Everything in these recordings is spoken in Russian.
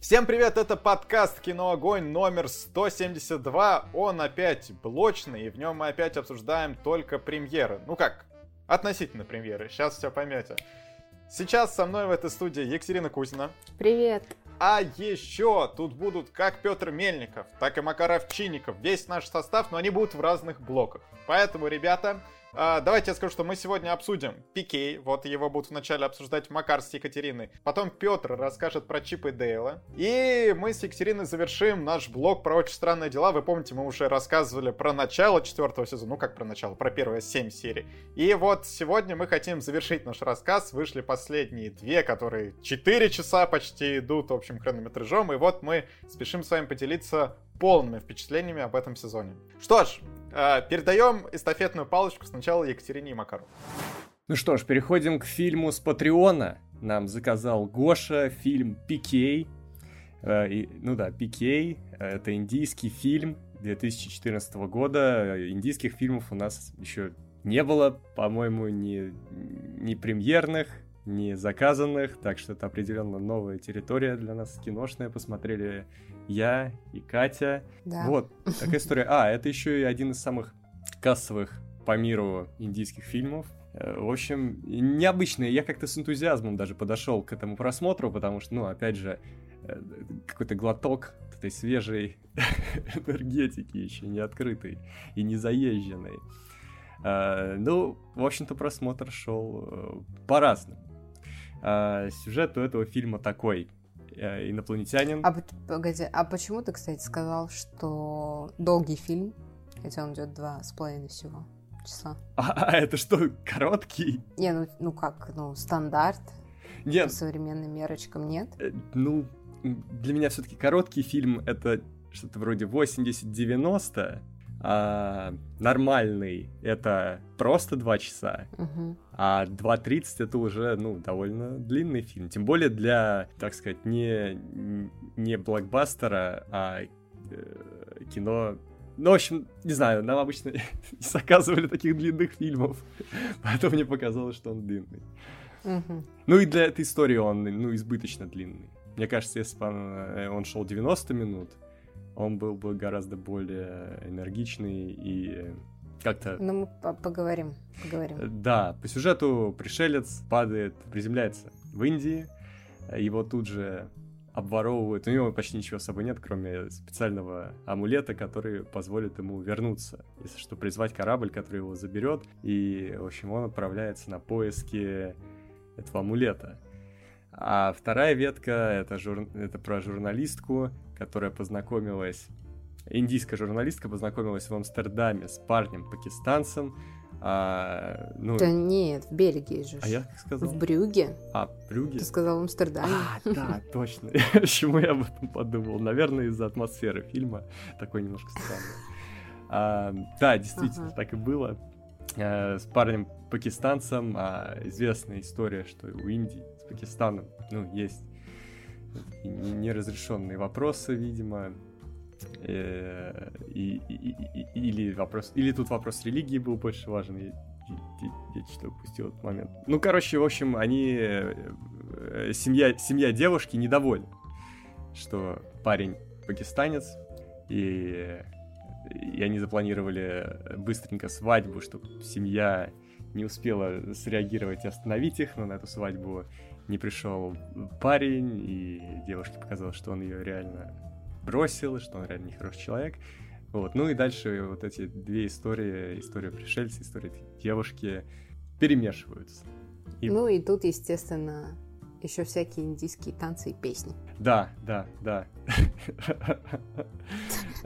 Всем привет, это подкаст «Кино Огонь» номер 172. Он опять блочный, и в нем мы опять обсуждаем только премьеры. Ну как, относительно премьеры, сейчас все поймете. Сейчас со мной в этой студии Екатерина Кузина. Привет. А еще тут будут как Петр Мельников, так и Макар Овчинников. Весь наш состав, но они будут в разных блоках. Поэтому, ребята, а, давайте я скажу, что мы сегодня обсудим Пикей, вот его будут вначале обсуждать Макар с Екатериной, потом Петр расскажет про Чипа и Дейла, и мы с Екатериной завершим наш блог про очень странные дела. Вы помните, мы уже рассказывали про начало четвертого сезона, ну как про начало, про первые семь серий. И вот сегодня мы хотим завершить наш рассказ, вышли последние две, которые четыре часа почти идут общим хронометражом, и вот мы спешим с вами поделиться полными впечатлениями об этом сезоне. Что ж, передаем эстафетную палочку сначала Екатерине Макару. Ну что ж, переходим к фильму с Патреона. Нам заказал Гоша фильм «Пикей». Э, ну да, «Пикей» — это индийский фильм 2014 года. Индийских фильмов у нас еще не было, по-моему, ни, ни премьерных, ни заказанных, так что это определенно новая территория для нас киношная. Посмотрели я и Катя. Да. Вот, такая история. А, это еще и один из самых кассовых по миру индийских фильмов. Э, в общем, необычный. Я как-то с энтузиазмом даже подошел к этому просмотру, потому что, ну, опять же, э, какой-то глоток этой свежей энергетики, еще не открытой и не заезженной. Uh, ну, в общем-то, просмотр шел по-разному. Uh, сюжет у этого фильма такой. Э, инопланетянин. А, погоди, а почему ты, кстати, сказал, что долгий фильм, хотя он идет два с половиной всего часа? А, а это что, короткий? Не, ну, ну как, ну, стандарт. Нет. По современным мерочкам нет? Э, ну, для меня все-таки короткий фильм это что-то вроде 80-90, а нормальный это просто 2 часа, угу. а 2.30 это уже, ну, довольно длинный фильм. Тем более для, так сказать, не, не блокбастера, а э, кино ну, в общем, не знаю, нам обычно не заказывали таких длинных фильмов, поэтому мне показалось, что он длинный. Угу. Ну и для этой истории он, ну, избыточно длинный. Мне кажется, если бы он, э, он шел 90 минут, он был бы гораздо более энергичный и как-то... Ну, мы поговорим, поговорим. Э, да, по сюжету пришелец падает, приземляется в Индии, его тут же обворовывают, у него почти ничего с собой нет, кроме специального амулета, который позволит ему вернуться, если что, призвать корабль, который его заберет, и, в общем, он отправляется на поиски этого амулета. А вторая ветка это, жур... это про журналистку, которая познакомилась, индийская журналистка познакомилась в Амстердаме с парнем-пакистанцем. А, ну... Да нет, в Бельгии же. А я как сказал? В Брюге. А, в Брюге? Ты сказал в Амстердаме. А, да, точно. Почему я об этом подумал? Наверное, из-за атмосферы фильма. Такой немножко странный. А, да, действительно, ага. так и было. А, с парнем-пакистанцем а, известная история, что у Индии Пакистаном, ну, есть неразрешенные вопросы, видимо. Э, и, и, и, или вопрос, или тут вопрос религии был больше важен. Я, я, я что-то упустил этот момент. Ну, короче, в общем, они э, семья семья девушки недовольна, что парень пакистанец и и они запланировали быстренько свадьбу, чтобы семья не успела среагировать и остановить их, но на эту свадьбу не пришел парень, и девушке показалось, что он ее реально бросил, что он реально нехороший человек. Вот. Ну и дальше вот эти две истории, история пришельца, история девушки, перемешиваются. И... Ну и тут, естественно, еще всякие индийские танцы и песни. Да, да, да.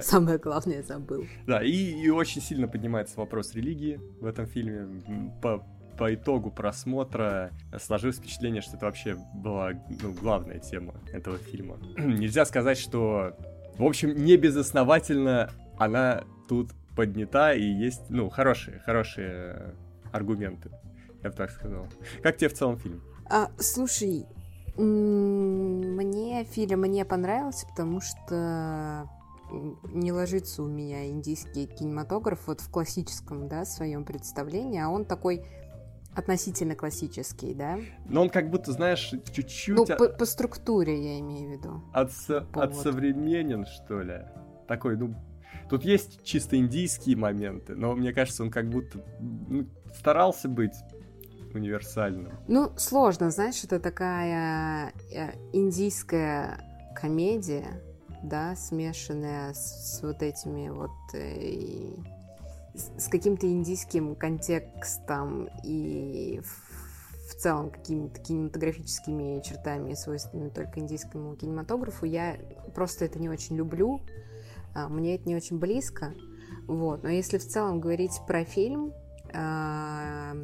Самое главное забыл. Да, и, и очень сильно поднимается вопрос религии в этом фильме. По, по итогу просмотра сложилось впечатление, что это вообще была ну, главная тема этого фильма. Нельзя сказать, что, в общем, не безосновательно она тут поднята и есть, ну, хорошие, хорошие аргументы, я бы так сказал. Как тебе в целом фильм? А, слушай, мне фильм не понравился, потому что не ложится у меня индийский кинематограф вот в классическом, да, своем представлении, а он такой относительно классический, да? Но он как будто, знаешь, чуть-чуть... Ну, по, по структуре я имею в виду. От, от современен, что ли. Такой, ну, Тут есть чисто индийские моменты, но мне кажется, он как будто ну, старался быть универсальным. Ну, сложно, знаешь, это такая э, индийская комедия, да, смешанная с, с вот этими вот э, с, каким-то индийским контекстом и в, целом какими-то кинематографическими чертами, свойственными только индийскому кинематографу. Я просто это не очень люблю. А, мне это не очень близко. Вот. Но если в целом говорить про фильм, а,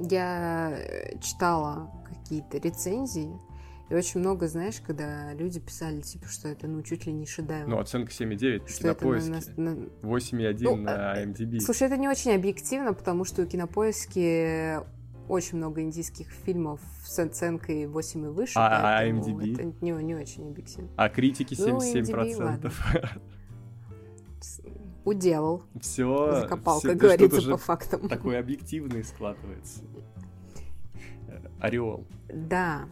я читала какие-то рецензии, и очень много, знаешь, когда люди писали, типа, что это, ну, чуть ли не шедевр. Ну, оценка 7,9 что кинопоиске. Это на, на... 8,1 ну, на MDB. А, слушай, это не очень объективно, потому что у кинопоиски очень много индийских фильмов с оценкой 8 и выше. А, а MDB? Это не, не очень объективно. А критики 77%. Ну, Уделал. Все. Закопал, все, как говорится, по фактам. Такой объективный складывается. Ореол. Да.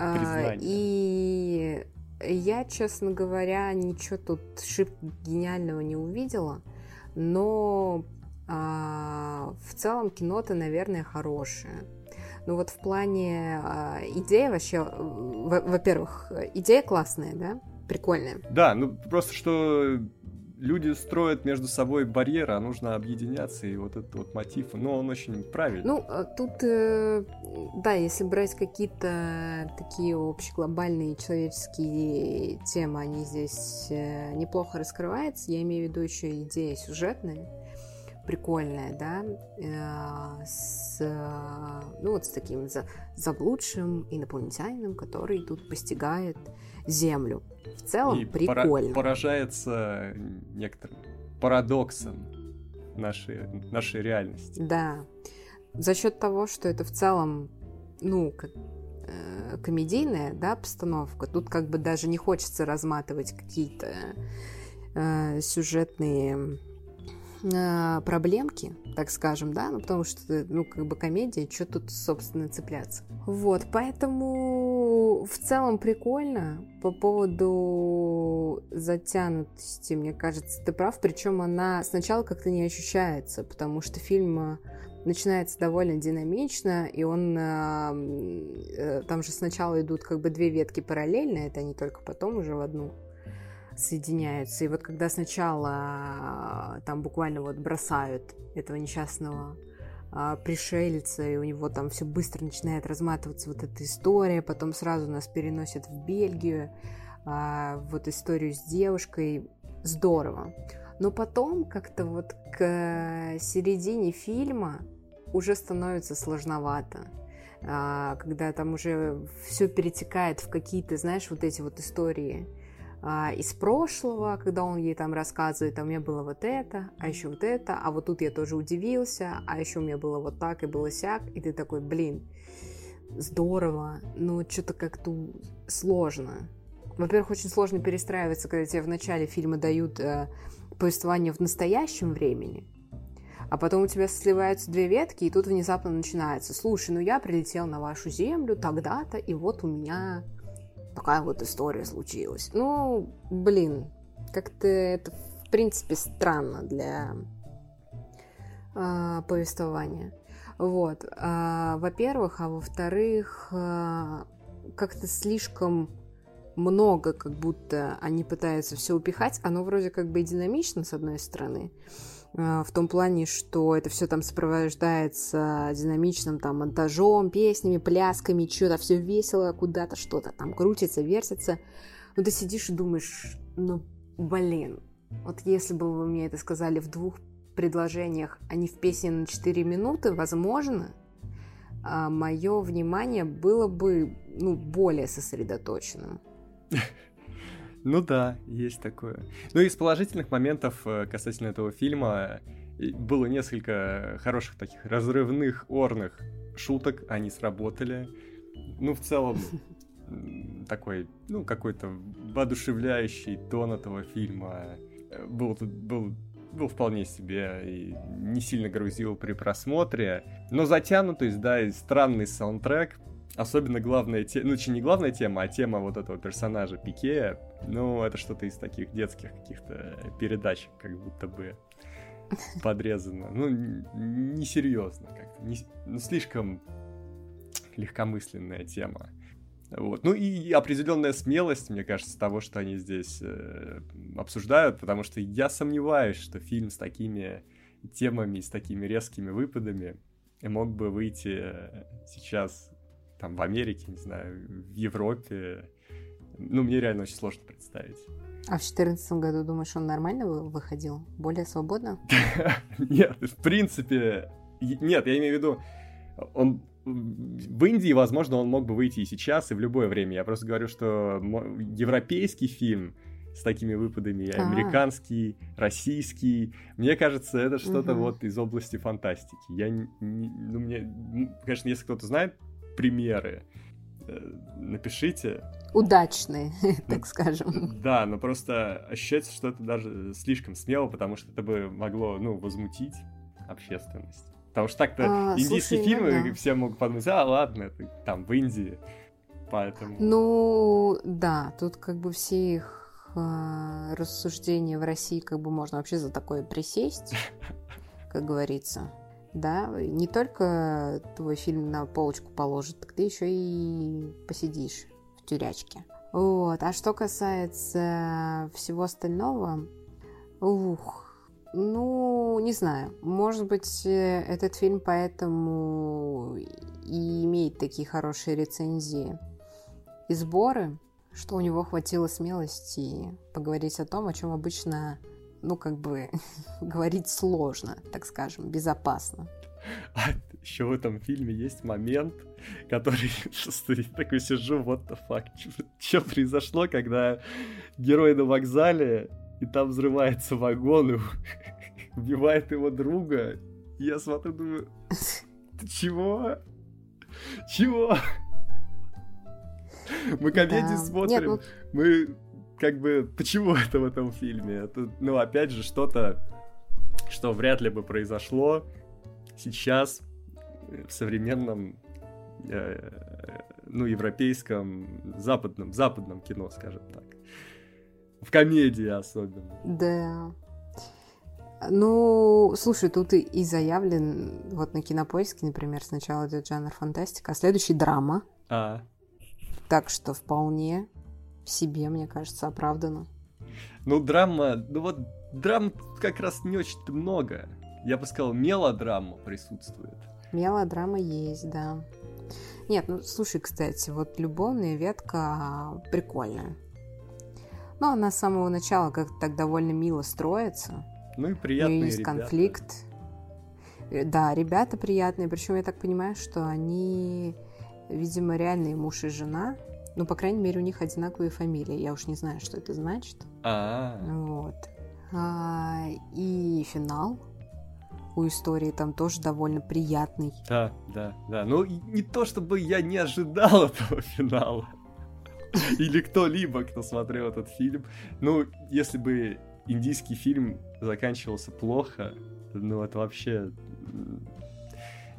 А, и я, честно говоря, ничего тут шип гениального не увидела, но а, в целом кино-то, наверное, хорошее. Ну вот в плане а, идеи вообще, во-первых, идея классная, да? Прикольная. Да, ну просто что люди строят между собой барьеры, а нужно объединяться, и вот этот вот мотив, ну, он очень правильный. Ну, а тут, э, да, если брать какие-то такие общеглобальные человеческие темы, они здесь э, неплохо раскрываются, я имею в виду еще идея сюжетная, прикольная, да, э, с, ну, вот с таким за, заблудшим инопланетянином, который тут постигает Землю. В целом и прикольно. поражается некоторым парадоксом нашей, нашей реальности. Да. За счет того, что это в целом, ну, как, э, комедийная, да, постановка, тут как бы даже не хочется разматывать какие-то э, сюжетные э, проблемки, так скажем, да, ну, потому что, ну, как бы комедия, что тут, собственно, цепляться. Вот, поэтому в целом прикольно. По поводу затянутости, мне кажется, ты прав, причем она сначала как-то не ощущается, потому что фильм э, начинается довольно динамично, и он э, э, там же сначала идут как бы две ветки параллельно, это не только потом уже в одну соединяются. И вот когда сначала а, там буквально вот бросают этого несчастного а, пришельца, и у него там все быстро начинает разматываться вот эта история, потом сразу нас переносят в Бельгию, а, вот историю с девушкой, здорово. Но потом как-то вот к середине фильма уже становится сложновато когда там уже все перетекает в какие-то, знаешь, вот эти вот истории а, из прошлого, когда он ей там рассказывает, а у меня было вот это, а еще вот это, а вот тут я тоже удивился, а еще у меня было вот так и было сяк, и ты такой, блин, здорово, но что-то как-то сложно. Во-первых, очень сложно перестраиваться, когда тебе в начале фильма дают э, повествование в настоящем времени, а потом у тебя сливаются две ветки, и тут внезапно начинается, слушай, ну я прилетел на вашу землю тогда-то, и вот у меня такая вот история случилась. Ну, блин, как-то это, в принципе, странно для э, повествования. Вот, э, во-первых, а во-вторых, э, как-то слишком много, как будто они пытаются все упихать. Оно вроде как бы и динамично, с одной стороны, в том плане, что это все там сопровождается динамичным там монтажом, песнями, плясками, что-то все весело, куда-то что-то там крутится, вертится. Но ты сидишь и думаешь, ну, блин, вот если бы вы мне это сказали в двух предложениях, а не в песне на 4 минуты, возможно, а мое внимание было бы, ну, более сосредоточенным. Ну да, есть такое. Ну и из положительных моментов э, касательно этого фильма было несколько хороших таких разрывных, орных шуток, они сработали. Ну, в целом, такой, ну, какой-то воодушевляющий тон этого фильма. Был, был был вполне себе и не сильно грузил при просмотре. Но затянутость, да, и странный саундтрек. Особенно главная тема, ну, не главная тема, а тема вот этого персонажа Пике. Ну, это что-то из таких детских каких-то передач, как будто бы подрезано. Ну, несерьезно как-то. Не, ну, слишком легкомысленная тема. Вот. Ну и определенная смелость, мне кажется, того, что они здесь э, обсуждают, потому что я сомневаюсь, что фильм с такими темами, с такими резкими выпадами мог бы выйти э, сейчас там в Америке, не знаю, в Европе. Ну, мне реально очень сложно представить. А в 2014 году, думаешь, он нормально выходил? Более свободно? Нет, в принципе... Нет, я имею в виду, он в Индии, возможно, он мог бы выйти и сейчас, и в любое время. Я просто говорю, что европейский фильм с такими выпадами, А-а-а. американский, российский, мне кажется, это что-то угу. вот из области фантастики. Я ну мне, конечно, если кто-то знает примеры, э, напишите. Удачные, так скажем. Да, но просто ощущается, что это даже слишком смело, потому что это бы могло, ну, возмутить общественность. Потому что так-то а, индийские слушай, ну фильмы да. все могут подумать, а ладно, это там в Индии, поэтому... Ну, да, тут как бы все их э, рассуждения в России как бы можно вообще за такое присесть, как говорится. Да, не только твой фильм на полочку положит, так ты еще и посидишь в тюрячке. Вот. А что касается всего остального, ух, ну, не знаю. Может быть, э, этот фильм поэтому и имеет такие хорошие рецензии и сборы, что у него хватило смелости поговорить о том, о чем обычно, ну, как бы, говорить сложно, так скажем, безопасно. А еще в этом фильме есть момент, который просто такой сижу, what the fuck, что произошло, когда герой на вокзале и там взрывается вагон, и убивает его друга. И я смотрю, думаю, ты чего? Чего? Мы комедии да. смотрим, Нет, ну... мы как бы, почему это в этом фильме? Это, ну, опять же, что-то, что вряд ли бы произошло сейчас в современном, э, ну, европейском, западном, западном кино, скажем так. В комедии особенно. Да. Ну, слушай, тут и, и заявлен, вот на кинопоиске, например, сначала идет жанр фантастика, а следующий драма. А. Так что вполне себе, мне кажется, оправдано. Ну, драма, ну вот драм как раз не очень много. Я бы сказал, мелодрама присутствует. Мелодрама есть, да. Нет, ну слушай, кстати, вот любовная ветка прикольная. Но ну, она с самого начала как-то так довольно мило строится. Ну и приятные есть ребята. конфликт. Э, да, ребята приятные. Причем я так понимаю, что они, видимо, реальные муж и жена. Ну, по крайней мере, у них одинаковые фамилии. Я уж не знаю, что это значит. А. Вот. А, и финал у истории там тоже довольно приятный. Да, да, да. Ну, не то чтобы я не ожидал этого финала. Или кто-либо, кто смотрел этот фильм. Ну, если бы индийский фильм заканчивался плохо, ну это вообще...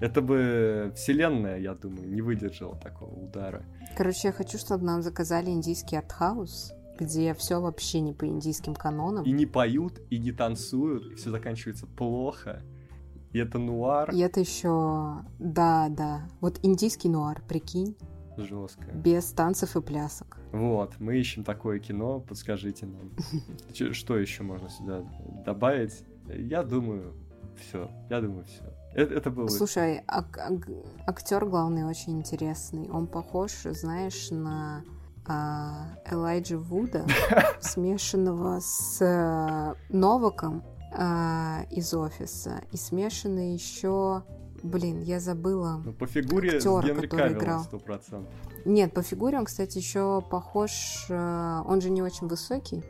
Это бы вселенная, я думаю, не выдержала такого удара. Короче, я хочу, чтобы нам заказали индийский артхаус, где все вообще не по индийским канонам. И не поют, и не танцуют, и все заканчивается плохо. И это нуар. И это еще... Да, да. Вот индийский нуар, прикинь. Жестко. Без танцев и плясок. Вот, мы ищем такое кино, подскажите нам. Что еще можно сюда добавить? Я думаю, все. Я думаю, все. Это, это было... Слушай, ак- ак- актер главный очень интересный. Он похож, знаешь, на а, Элайджа Вуда, смешанного с а, Новаком а, из офиса, и смешанный еще Блин, я забыла. Ну, по фигуре актера, с Генри который играл. 100%. Нет, по фигуре он, кстати, еще похож... Э, он же не очень высокий.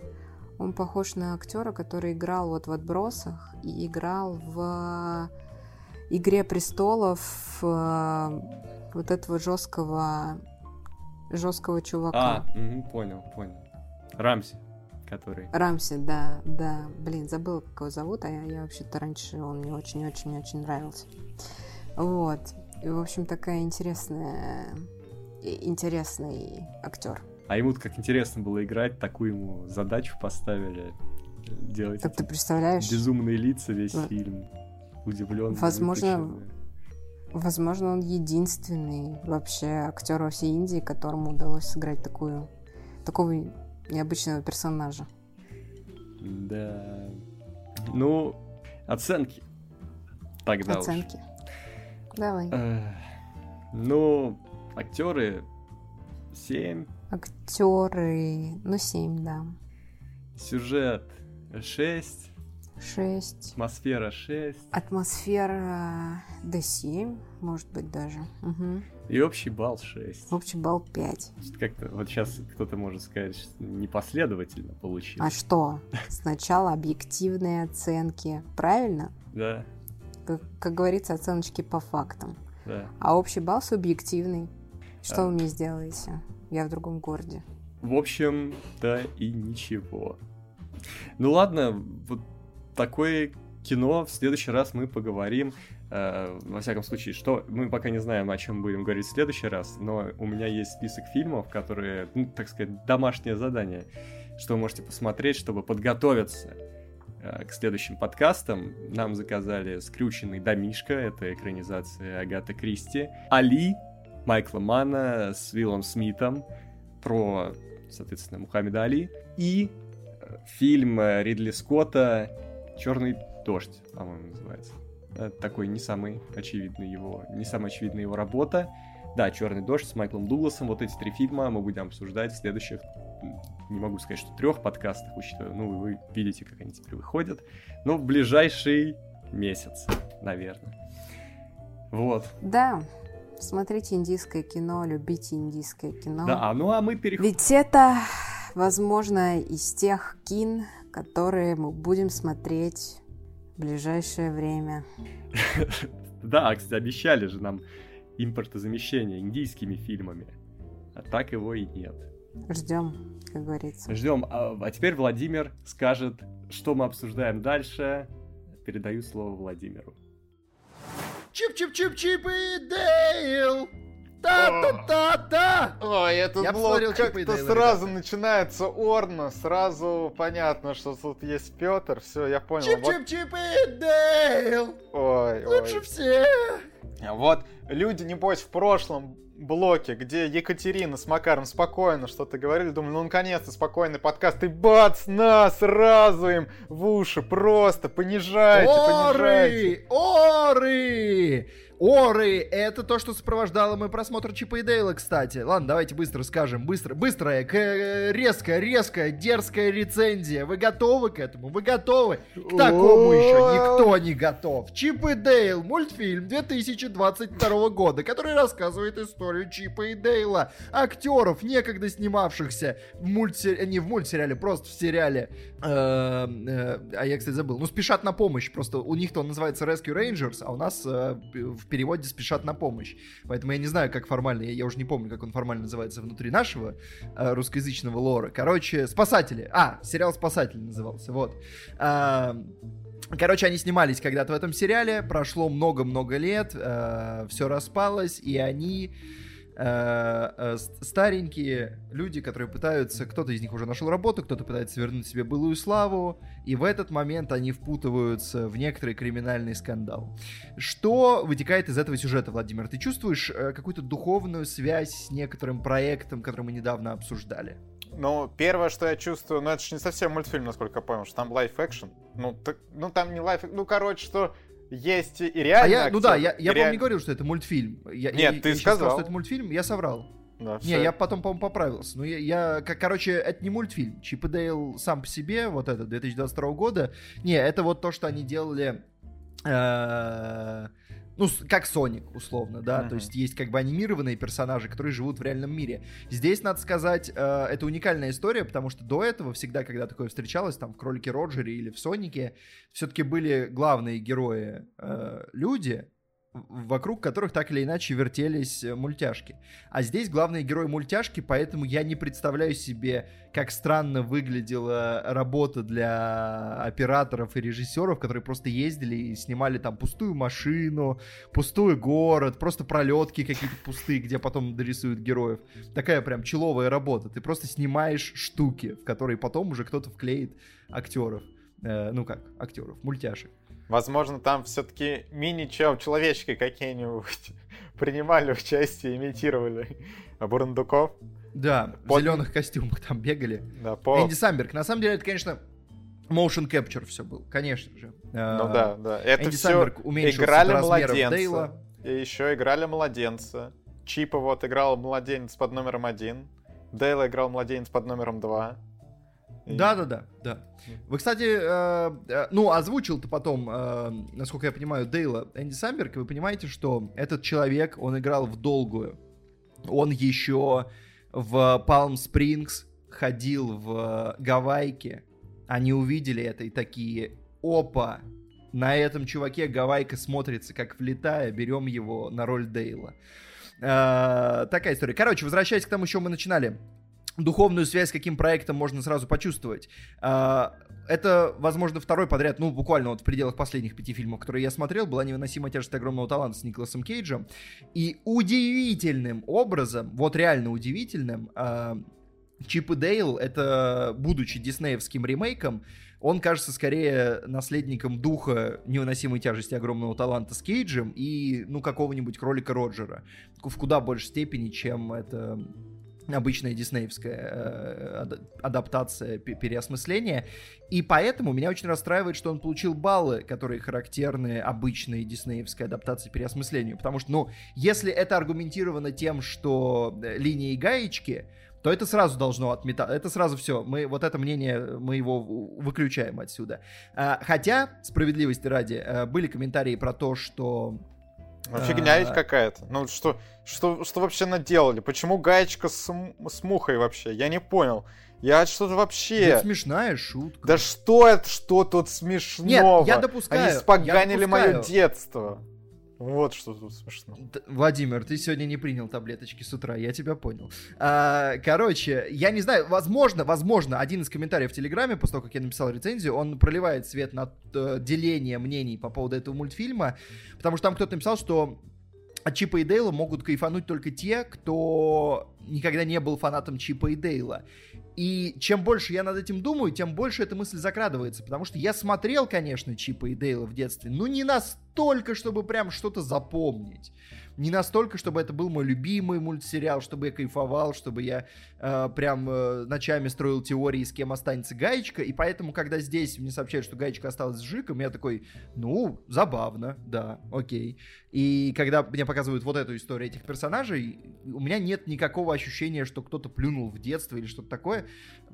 Он похож на актера, который играл вот в «Отбросах» и играл в «Игре престолов» э, вот этого жесткого жесткого чувака. А, угу, понял, понял. Рамси. который... Рамси, да, да. Блин, забыла, как его зовут, а я, я вообще-то раньше он мне очень-очень-очень нравился. Вот. И, в общем, такая интересная... Интересный актер. А ему как интересно было играть, такую ему задачу поставили. Делать как ты представляешь? безумные лица весь ну, фильм. Удивленный. Возможно, возможно, он единственный вообще актер во всей Индии, которому удалось сыграть такую, такого необычного персонажа. Да. Ну, оценки. Тогда Оценки. Уж. Давай. ну, актеры 7. Актеры, ну, 7, да. Сюжет 6. 6. Атмосфера 6. Атмосфера D7, может быть, даже. Угу. И общий балл 6. Общий балл 5. Как-то вот сейчас кто-то может сказать, что непоследовательно получилось. А что? Сначала объективные оценки, правильно? Да. Как, как говорится, оценочки по фактам. Да. А общий балл субъективный. Что а. вы мне сделаете? Я в другом городе. В общем, да и ничего. Ну ладно, вот такое кино в следующий раз мы поговорим. Э, во всяком случае, что мы пока не знаем, о чем будем говорить в следующий раз, но у меня есть список фильмов, которые, ну, так сказать, домашнее задание, что вы можете посмотреть, чтобы подготовиться э, к следующим подкастам. Нам заказали «Скрюченный домишка», это экранизация Агаты Кристи, «Али» Майкла Мана с Виллом Смитом про, соответственно, Мухаммеда Али и э, фильм Ридли Скотта «Черный дождь», по-моему, называется. Это такой не самый очевидный его, не самая очевидная его работа. Да, Черный дождь с Майклом Дугласом. Вот эти три фильма мы будем обсуждать в следующих, не могу сказать, что трех подкастах, учитывая, ну, вы видите, как они теперь выходят. Но в ближайший месяц, наверное. Вот. Да, смотрите индийское кино, любите индийское кино. Да, ну а мы переходим... Ведь это, возможно, из тех кин, которые мы будем смотреть в ближайшее время. Да, кстати, обещали же нам импортозамещение индийскими фильмами. А так его и нет. Ждем, как говорится. Ждем. А, а теперь Владимир скажет, что мы обсуждаем дальше. Передаю слово Владимиру. Чип-чип-чип-чип и Дейл! Та-та-та-та! Ой, этот Я блок как-то сразу начинается орно, сразу понятно, что тут есть Петр, все, я понял. Чип-чип-чип и Дейл! Ой, Лучше ой. всех! Вот люди, небось, в прошлом блоке, где Екатерина с Макаром спокойно что-то говорили, думали, ну наконец-то спокойный подкаст, и бац, на, сразу им в уши, просто понижайте, Оры! понижайте. Оры! Оры, это то, что сопровождало мой просмотр Чипа и Дейла, кстати. Ладно, давайте быстро скажем, быстро, быстрая, к- резкая, резкая, дерзкая рецензия. Вы готовы к этому? Вы готовы? К такому еще никто не готов. Чип и Дейл, мультфильм 2022 года, который рассказывает историю Чипа и Дейла, актеров, некогда снимавшихся в мультсериале, не в мультсериале, просто в сериале. Э, э, а я, кстати, забыл. Ну, спешат на помощь. Просто у них-то он называется Rescue Rangers, а у нас э, в переводе спешат на помощь. Поэтому я не знаю, как формально, я, я уже не помню, как он формально называется внутри нашего э, русскоязычного лора. Короче, спасатели. А, сериал Спасатели назывался, вот. А, Короче, они снимались когда-то в этом сериале, прошло много-много лет, э, все распалось, и они старенькие люди, которые пытаются, кто-то из них уже нашел работу, кто-то пытается вернуть себе былую славу, и в этот момент они впутываются в некоторый криминальный скандал. Что вытекает из этого сюжета, Владимир? Ты чувствуешь э, какую-то духовную связь с некоторым проектом, который мы недавно обсуждали? Ну, первое, что я чувствую, ну это же не совсем мультфильм, насколько я понял, что там лайф экшен. Ну, так, ну там не лайф, ну короче, что есть и реально. А я, актер, ну да, я, я реаль... не говорил, что это мультфильм. Я, Нет, я, ты я сказал. сказал, что это мультфильм, я соврал. Да, не, все. я потом, по-моему, поправился. Ну, я, я, короче, это не мультфильм. Чип и Дейл сам по себе, вот это, 2022 года. Не, это вот то, что они делали... Э- ну, как Соник, условно, да, uh-huh. то есть есть как бы анимированные персонажи, которые живут в реальном мире. Здесь, надо сказать, э, это уникальная история, потому что до этого всегда, когда такое встречалось, там, в Кролике Роджере или в Сонике, все-таки были главные герои э, люди, вокруг которых так или иначе вертелись э, мультяшки. А здесь главный герой мультяшки, поэтому я не представляю себе, как странно выглядела работа для операторов и режиссеров, которые просто ездили и снимали там пустую машину, пустой город, просто пролетки какие-то пустые, где потом дорисуют героев. Такая прям человая работа. Ты просто снимаешь штуки, в которые потом уже кто-то вклеит актеров. Э, ну как, актеров, мультяшек. Возможно, там все-таки мини-чел человечки какие-нибудь принимали участие, имитировали бурундуков. Да, в зеленых костюмах там бегали. Да, по... Энди Самберг. На самом деле, это, конечно, motion capture все был, конечно же. Ну да, да. Это Энди все Самберг уменьшился играли младенца. Дейла. И еще играли младенца. Чипа вот играл младенец под номером один. Дейла играл младенец под номером два. Да, да, да, да. Вы, кстати, э, э, ну, озвучил-то потом, э, насколько я понимаю, Дейла Энди Самберг, и вы понимаете, что этот человек, он играл в долгую. Он еще в Палм Спрингс ходил в Гавайке. Они увидели это и такие, опа, на этом чуваке Гавайка смотрится как влетая, берем его на роль Дейла. Э, такая история. Короче, возвращаясь к тому, с чего мы начинали. Духовную связь с каким проектом можно сразу почувствовать. А, Это, возможно, второй подряд, ну, буквально вот в пределах последних пяти фильмов, которые я смотрел, была невыносимая тяжесть огромного таланта с Николасом Кейджем. И удивительным образом, вот реально удивительным, а, Чип и Дейл, это, будучи диснеевским ремейком, он кажется скорее наследником духа невыносимой тяжести огромного таланта с Кейджем и, ну, какого-нибудь кролика Роджера. В куда большей степени, чем это обычная диснеевская э, ада- адаптация, пе- переосмысление. И поэтому меня очень расстраивает, что он получил баллы, которые характерны обычной диснеевской адаптации переосмыслению. Потому что, ну, если это аргументировано тем, что э, линии гаечки, то это сразу должно отметать. Это сразу все. Мы вот это мнение мы его выключаем отсюда. А, Хотя, справедливости ради, э, были комментарии про то, что Ну, фигня ведь какая-то. Ну, что, что, что вообще наделали? Почему гаечка с, с мухой вообще? Я не понял. Я что-то вообще... это смешная шутка. Да что это, что тут смешного? Нет, я допускаю. Они споганили я мое детство. Вот что тут смешно. Владимир, ты сегодня не принял таблеточки с утра, я тебя понял. А, короче, я не знаю, возможно, возможно, один из комментариев в Телеграме, после того, как я написал рецензию, он проливает свет на э, деление мнений по поводу этого мультфильма, потому что там кто-то написал, что от Чипа и Дейла могут кайфануть только те, кто никогда не был фанатом Чипа и Дейла. И чем больше я над этим думаю, тем больше эта мысль закрадывается. Потому что я смотрел, конечно, Чипа и Дейла в детстве, но не настолько, чтобы прям что-то запомнить. Не настолько, чтобы это был мой любимый мультсериал, чтобы я кайфовал, чтобы я э, прям э, ночами строил теории, с кем останется Гаечка. И поэтому, когда здесь мне сообщают, что Гаечка осталась с Жиком, я такой, ну, забавно, да, окей. И когда мне показывают вот эту историю этих персонажей, у меня нет никакого ощущения, что кто-то плюнул в детство или что-то такое,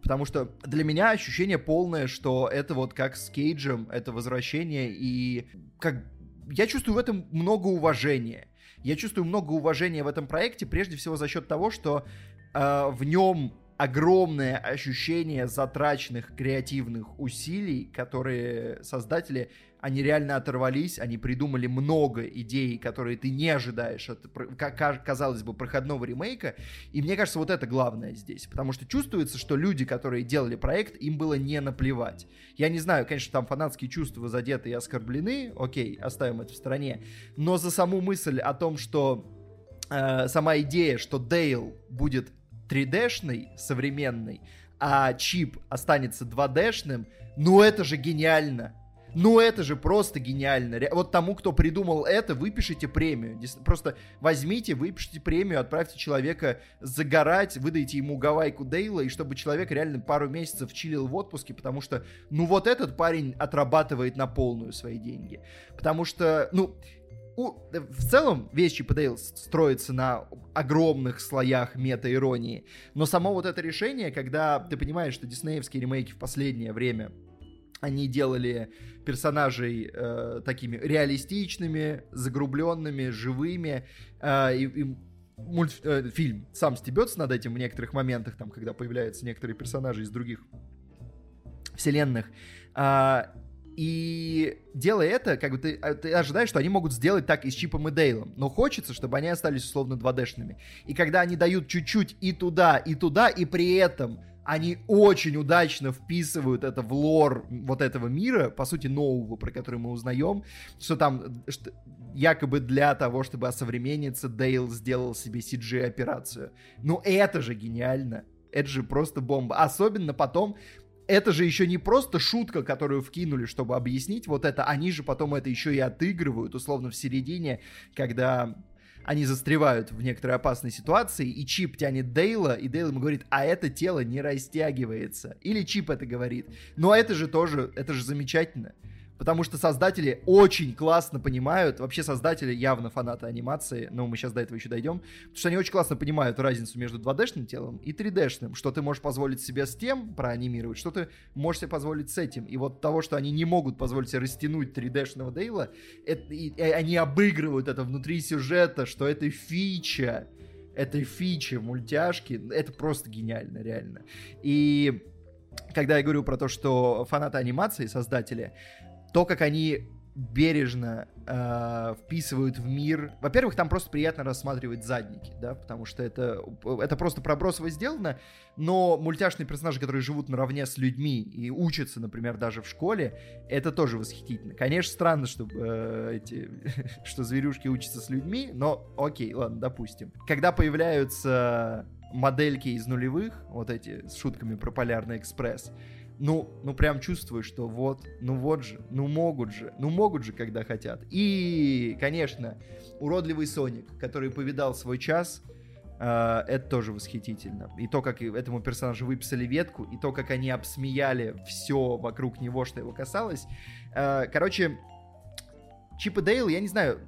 потому что для меня ощущение полное, что это вот как с Кейджем, это возвращение, и как я чувствую в этом много уважения. Я чувствую много уважения в этом проекте, прежде всего за счет того, что э, в нем огромное ощущение затраченных креативных усилий, которые создатели, они реально оторвались, они придумали много идей, которые ты не ожидаешь от, казалось бы, проходного ремейка, и мне кажется, вот это главное здесь, потому что чувствуется, что люди, которые делали проект, им было не наплевать. Я не знаю, конечно, там фанатские чувства задеты и оскорблены, окей, оставим это в стороне, но за саму мысль о том, что э, сама идея, что Дейл будет 3D-шный, современный, а чип останется 2D-шным, ну это же гениально. Ну это же просто гениально. Вот тому, кто придумал это, выпишите премию. Просто возьмите, выпишите премию, отправьте человека загорать, выдайте ему гавайку Дейла, и чтобы человек реально пару месяцев чилил в отпуске, потому что, ну вот этот парень отрабатывает на полную свои деньги. Потому что, ну, у- в целом весь Чип Дейл строится на огромных слоях мета-иронии, но само вот это решение, когда ты понимаешь, что диснеевские ремейки в последнее время они делали персонажей э, такими реалистичными, загрубленными, живыми, э, и, и мульт- э, фильм сам стебется над этим в некоторых моментах, там, когда появляются некоторые персонажи из других вселенных. А, И делая это, как бы ты, а, ты ожидаешь, что они могут сделать так и с Чипом и Дейлом. Но хочется, чтобы они остались условно 2D-шными. И когда они дают чуть-чуть и туда, и туда, и при этом они очень удачно вписывают это в лор вот этого мира, по сути, нового, про который мы узнаем, что там что, якобы для того, чтобы осовремениться, Дейл сделал себе CG-операцию. Ну это же гениально. Это же просто бомба. Особенно потом, это же еще не просто шутка, которую вкинули, чтобы объяснить вот это, они же потом это еще и отыгрывают, условно, в середине, когда они застревают в некоторой опасной ситуации, и Чип тянет Дейла, и Дейл ему говорит, а это тело не растягивается. Или Чип это говорит. Но это же тоже, это же замечательно. Потому что создатели очень классно понимают, вообще создатели явно фанаты анимации, но мы сейчас до этого еще дойдем, потому что они очень классно понимают разницу между 2D-шным телом и 3D-шным, что ты можешь позволить себе с тем проанимировать, что ты можешь себе позволить с этим. И вот того, что они не могут позволить себе растянуть 3D-шного Дейла, это, и, и они обыгрывают это внутри сюжета, что это фича, это фича мультяшки, это просто гениально, реально. И когда я говорю про то, что фанаты анимации, создатели, то, как они бережно э, вписывают в мир. Во-первых, там просто приятно рассматривать задники, да, потому что это, это просто пробросово сделано, но мультяшные персонажи, которые живут наравне с людьми и учатся, например, даже в школе, это тоже восхитительно. Конечно, странно, что, э, эти, что зверюшки учатся с людьми, но окей, ладно, допустим. Когда появляются модельки из нулевых, вот эти с шутками про Полярный экспресс, ну, ну прям чувствую, что вот, ну вот же, ну могут же, ну могут же, когда хотят. И, конечно, уродливый Соник, который повидал свой час, Uh, это тоже восхитительно. И то, как этому персонажу выписали ветку, и то, как они обсмеяли все вокруг него, что его касалось. Uh, короче, Чип и Дейл, я не знаю,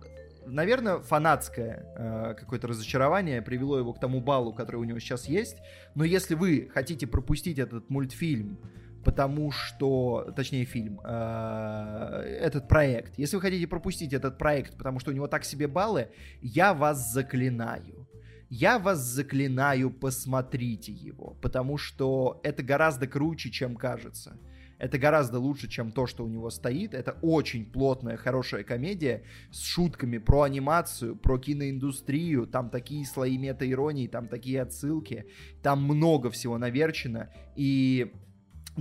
наверное, фанатское uh, какое-то разочарование привело его к тому баллу, который у него сейчас есть. Но если вы хотите пропустить этот мультфильм, потому что, точнее фильм, э, этот проект. Если вы хотите пропустить этот проект, потому что у него так себе баллы, я вас заклинаю. Я вас заклинаю, посмотрите его, потому что это гораздо круче, чем кажется. Это гораздо лучше, чем то, что у него стоит. Это очень плотная, хорошая комедия с шутками про анимацию, про киноиндустрию. Там такие слои мета-иронии, там такие отсылки. Там много всего наверчено. И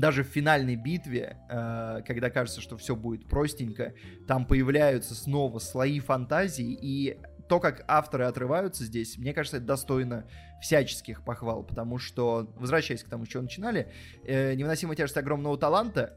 даже в финальной битве, э, когда кажется, что все будет простенько, там появляются снова слои фантазии, и то, как авторы отрываются здесь, мне кажется, это достойно всяческих похвал, потому что, возвращаясь к тому, с чего начинали, э, «Невыносимая тяжесть огромного таланта»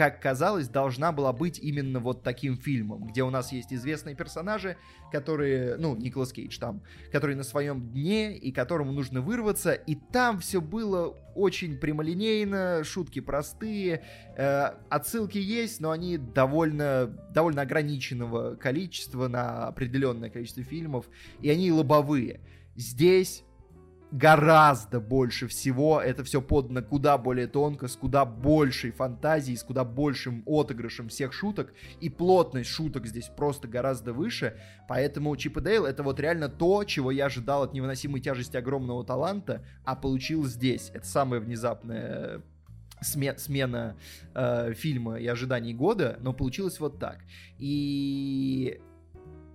как казалось, должна была быть именно вот таким фильмом, где у нас есть известные персонажи, которые, ну, Николас Кейдж там, который на своем дне, и которому нужно вырваться, и там все было очень прямолинейно, шутки простые, э, отсылки есть, но они довольно, довольно ограниченного количества на определенное количество фильмов, и они лобовые. Здесь гораздо больше всего. Это все подано куда более тонко, с куда большей фантазией, с куда большим отыгрышем всех шуток. И плотность шуток здесь просто гораздо выше. Поэтому Чип и Дейл это вот реально то, чего я ожидал от невыносимой тяжести огромного таланта, а получил здесь. Это самая внезапная смен, смена э, фильма и ожиданий года, но получилось вот так. И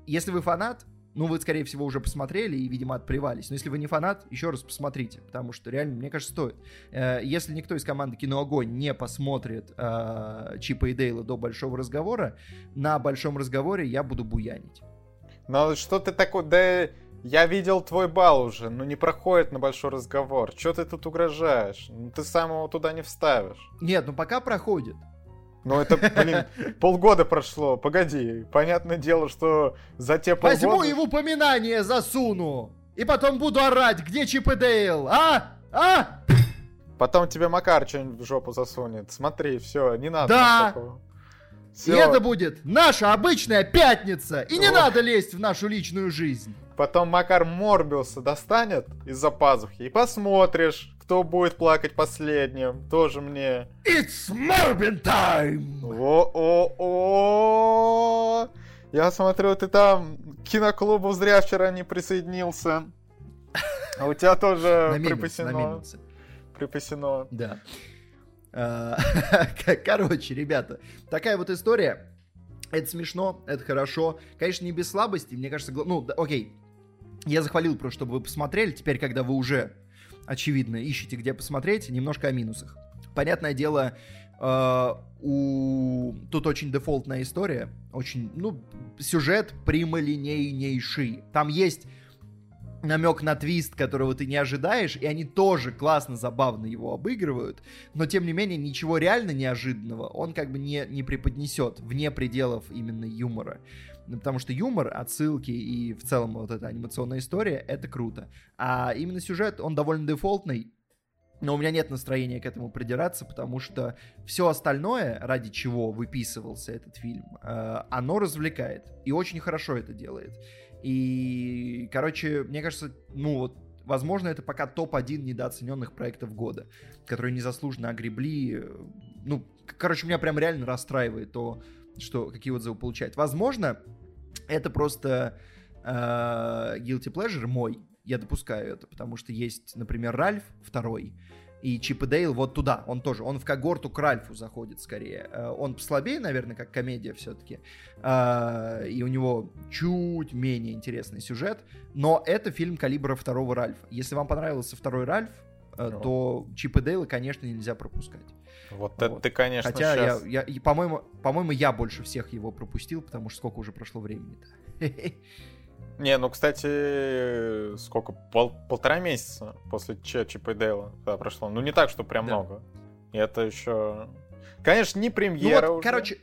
если вы фанат, ну, вы, скорее всего, уже посмотрели и, видимо, отплевались. Но если вы не фанат, еще раз посмотрите, потому что реально, мне кажется, стоит. Э, если никто из команды Киноогонь не посмотрит э, Чипа и Дейла до большого разговора, на большом разговоре я буду буянить. Ну, что ты такой, да я видел твой бал уже, но не проходит на большой разговор. Что ты тут угрожаешь? Ну, ты сам его туда не вставишь. Нет, ну пока проходит. Ну это, блин, полгода прошло. Погоди, понятное дело, что за те полгода... Возьму его упоминание засуну. И потом буду орать, где Чип и Дейл, а? А? Потом тебе Макар что-нибудь в жопу засунет. Смотри, все, не надо да. такого. Все. И это будет наша обычная пятница. И не Ох. надо лезть в нашу личную жизнь. Потом Макар Морбиуса достанет из-за пазухи и посмотришь, кто будет плакать последним? Тоже мне. It's Morbin time! О-о-о! Я смотрю, ты там к киноклубу зря вчера не присоединился. А у тебя тоже припасено. Припасено. Да. Э, короче, ребята, такая вот история. Это смешно, это хорошо. Конечно, не без слабости. Мне кажется, ну, окей. Я захвалил просто, чтобы вы посмотрели. Теперь, когда вы уже, очевидно, ищете, где посмотреть, немножко о минусах. Понятное дело, э, у... тут очень дефолтная история. Очень, ну, сюжет прямолинейнейший. Там есть намек на твист, которого ты не ожидаешь, и они тоже классно, забавно его обыгрывают, но тем не менее ничего реально неожиданного он как бы не, не преподнесет вне пределов именно юмора. Ну, потому что юмор, отсылки и в целом вот эта анимационная история, это круто. А именно сюжет, он довольно дефолтный, но у меня нет настроения к этому придираться, потому что все остальное, ради чего выписывался этот фильм, э, оно развлекает. И очень хорошо это делает. И, короче, мне кажется, ну вот, возможно, это пока топ-1 недооцененных проектов года, которые незаслуженно огребли. Ну, короче, меня прям реально расстраивает то, что какие отзывы получать. Возможно, это просто э, guilty pleasure мой, я допускаю это, потому что есть, например, Ральф второй, и Чип и Дейл вот туда, он тоже, он в когорту к Ральфу заходит скорее. Э, он слабее, наверное, как комедия все-таки, э, и у него чуть менее интересный сюжет, но это фильм калибра второго Ральфа. Если вам понравился второй Ральф, э, то Чип и Дейла, конечно, нельзя пропускать. Вот, вот. это ты, конечно, Хотя сейчас... я, я, по-моему, по-моему, я больше всех его пропустил, потому что сколько уже прошло времени-то. Не, ну, кстати, сколько? Пол, полтора месяца после Чипа и Дейла да, прошло. Ну, не так, что прям да. много. И это еще... Конечно, не премьера ну, вот, уже. Короче,